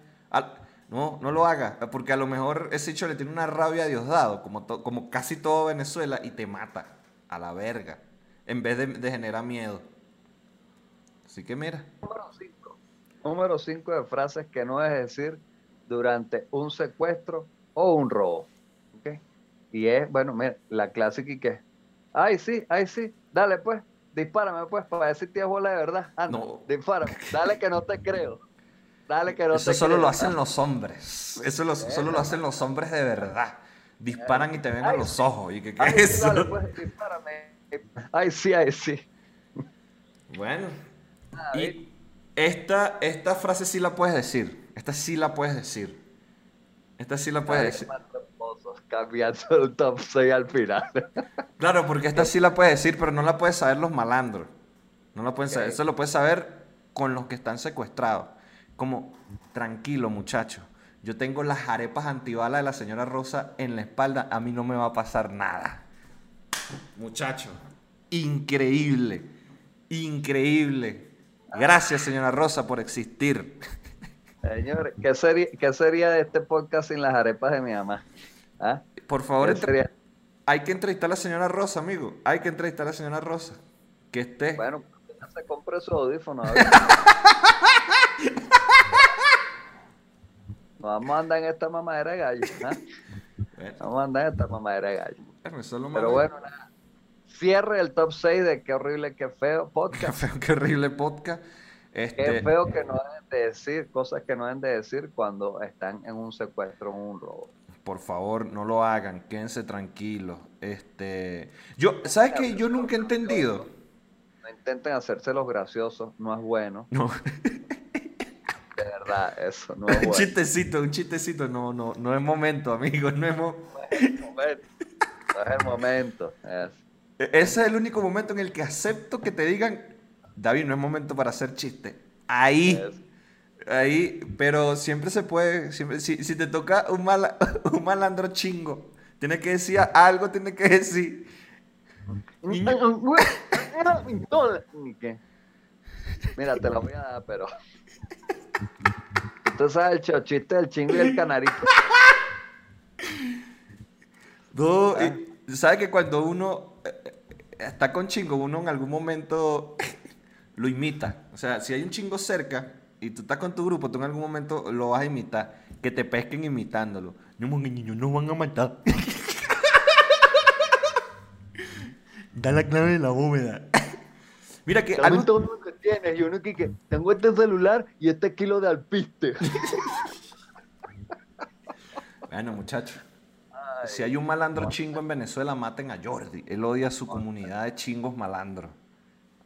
No, no lo haga. Porque a lo mejor ese hecho le tiene una rabia a Diosdado, como, como casi todo Venezuela, y te mata a la verga. En vez de, de generar miedo. Así que mira. Número 5. Número 5 de frases que no debes decir durante un secuestro o un robo. ¿ok? Y es, bueno, mira, la clásica y que, ay, sí, ay, sí, dale pues, dispárame pues para decir tienes bola de verdad. Anda, No. dispárame, dale que no te creo. Dale que no Eso te solo creo. lo hacen los hombres. Eso lo- solo lo hacen los hombres de verdad. Disparan y te ven a Ay, los sí. ojos. ¿Y qué, qué Ay, es eso? dale pues. Ay, sí, ay, sí. Bueno. A. Y esta, esta frase sí la puedes decir. Esta sí la puedes decir. Esta sí la puedes Ay, decir. cambiando el top 6 al final. Claro, porque esta sí la puedes decir, pero no la puedes saber los malandros. No la pueden saber. Ok. Eso lo puedes saber con los que están secuestrados. Como, tranquilo, muchacho. Yo tengo las arepas antibalas de la señora Rosa en la espalda. A mí no me va a pasar nada. Muchacho. Increíble. Increíble. Gracias, señora Rosa, por existir. Señores, ¿qué sería, ¿qué sería de este podcast sin las arepas de mi mamá? ¿Ah? Por favor, ¿Qué entre- sería? hay que entrevistar a la señora Rosa, amigo. Hay que entrevistar a la señora Rosa. Que esté. Bueno, ya se compre su audífono. a ver. Nos vamos a andar en esta mamadera de gallo. ¿ah? Bueno, Vamos a andar en esta mamadera de gallo. bueno, eso es lo Pero malo. bueno, nada. Cierre el top 6 de qué horrible, qué feo Qué podcast. feo, qué horrible podcast. Qué Este, feo que no deben de decir, cosas que no deben de decir cuando están en un secuestro o un robo. por favor, no lo hagan, quédense tranquilos. Este, yo, ¿sabes qué? Yo nunca he entendido. No intenten hacerse los graciosos, no es bueno. No. De verdad, eso no es un bueno. chistecito, un chistecito, no, no, no es momento, amigos, no es mo- No es el momento. No es el momento. es. E- Ese es el único momento en el que acepto que te digan, David, no es momento para hacer chiste. Ahí, Es. ahí, pero siempre se puede, siempre, si, si te toca un, mala- un malandro chingo, tienes que decir algo, tienes que decir. Mira, te lo voy a dar, pero. Tú sabes el cho- chiste del chingo y el canarito. No, ¿sabes que cuando uno eh, está con chingo, uno en algún momento lo imita? O sea, si hay un chingo cerca y tú estás con tu grupo, tú en algún momento lo vas a imitar, que te pesquen imitándolo. No, mon, niños, no van a matar. da la clave de la bóveda. Mira que algo- tienes. Y uno que, que tengo este celular y este kilo de alpiste. Bueno, muchachos. Si hay un malandro chingo en Venezuela, maten a Jordi. Él odia a su comunidad de chingos malandros.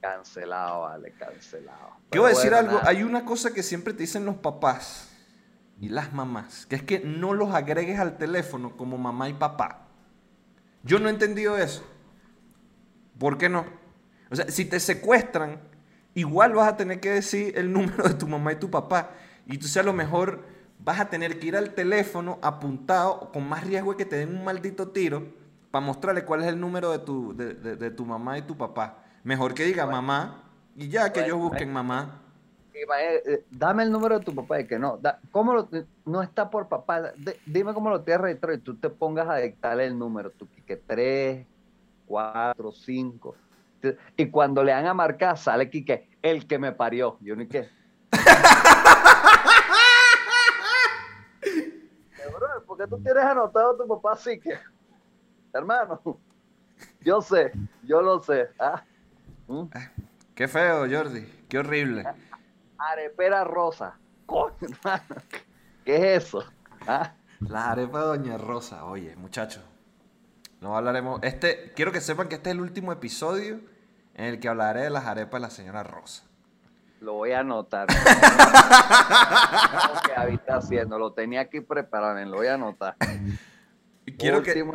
Cancelado, vale, cancelado. Quiero decir bueno, algo, nada. hay una cosa que siempre te dicen los papás y las mamás, que es que no los agregues al teléfono como mamá y papá. Yo no he entendido eso. ¿Por qué no? O sea, si te secuestran, igual vas a tener que decir el número de tu mamá y tu papá. Y tú a lo mejor vas a tener que ir al teléfono apuntado con más riesgo de que te den un maldito tiro para mostrarle cuál es el número de tu, de, de- de tu mamá y tu papá. Mejor que diga mamá y ya que Bueno, ellos busquen mamá. Eh, eh, dame el número de tu papá y que no. da- ¿Cómo lo, no está por papá? De- dime cómo lo tienes registrado y tú te pongas a dictarle el número. Tú que 3, 4, 5. Y cuando le dan a marcar, sale aquí que el que me parió. Yo ni qué. Brother, ¿Por qué tú tienes anotado a tu papá así que? Hermano, yo sé, yo lo sé. ¿ah? ¿Mm? Qué feo, Jordi. Qué horrible. Arepera rosa. Coño, hermano. ¿Qué es eso? ¿Ah? La arepa Doña Rosa. Oye, muchachos. No hablaremos. Este, quiero que sepan que este es el último episodio en el que hablaré de las arepas de la señora Rosa. Lo voy a anotar. Lo que David está haciendo, lo tenía aquí preparado, lo voy a anotar. Quiero que. Último-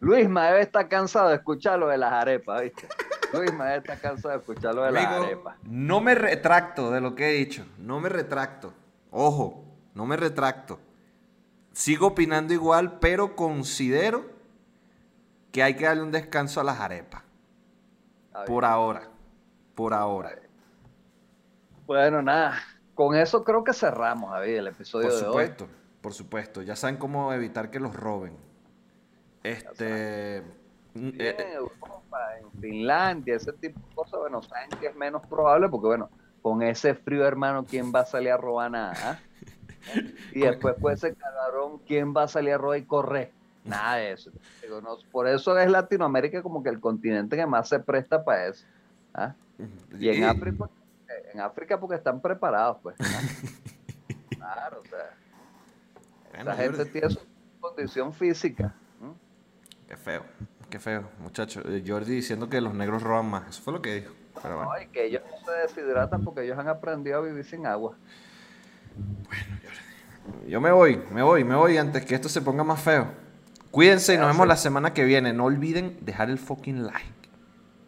Luisma debe estar cansado de escuchar lo de las arepas, ¿viste? Luisma debe estar cansado de escuchar lo de las arepas. no me retracto de lo que he dicho. No me retracto. Ojo, no me retracto. Sigo opinando igual, pero considero que hay que darle un descanso a las arepas. Por ahora. Por ahora. Bueno, nada. Con eso creo que cerramos, David, el episodio Por de hoy. supuesto, por supuesto. Ya saben cómo evitar que los roben. Este. Bien, eh, en Europa, en Finlandia, ese tipo de cosas, bueno, saben que es menos probable porque, bueno, con ese frío, hermano, ¿quién va a salir a robar nada? ah? Y después, pues, ese cabrón, ¿quién va a salir a robar y correr? Nada de eso. Digo, no, por eso es Latinoamérica como que el continente que más se presta para eso. ¿ah? Y en África, en África porque están preparados, pues. ¿ah? Claro, o sea, Bueno, esa gente tiene su condición física. Qué feo, qué feo, muchachos. Eh, Jordi diciendo que los negros roban más. Eso fue lo que dijo. Pero bueno. No, y que ellos no se deshidratan porque ellos han aprendido a vivir sin agua. Yo me voy, me voy, me voy antes que esto se ponga más feo. Cuídense y nos vemos la semana que viene. No olviden dejar el fucking like.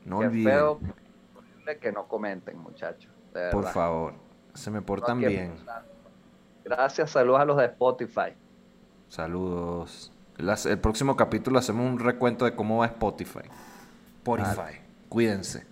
No Qué olviden. feo que- no comenten, muchachos. Por favor. Se me portan bien. pensar. Gracias, saludos a los de Spotify. Saludos. Las- el próximo capítulo hacemos un recuento de cómo va Spotify. Spotify. Cuídense.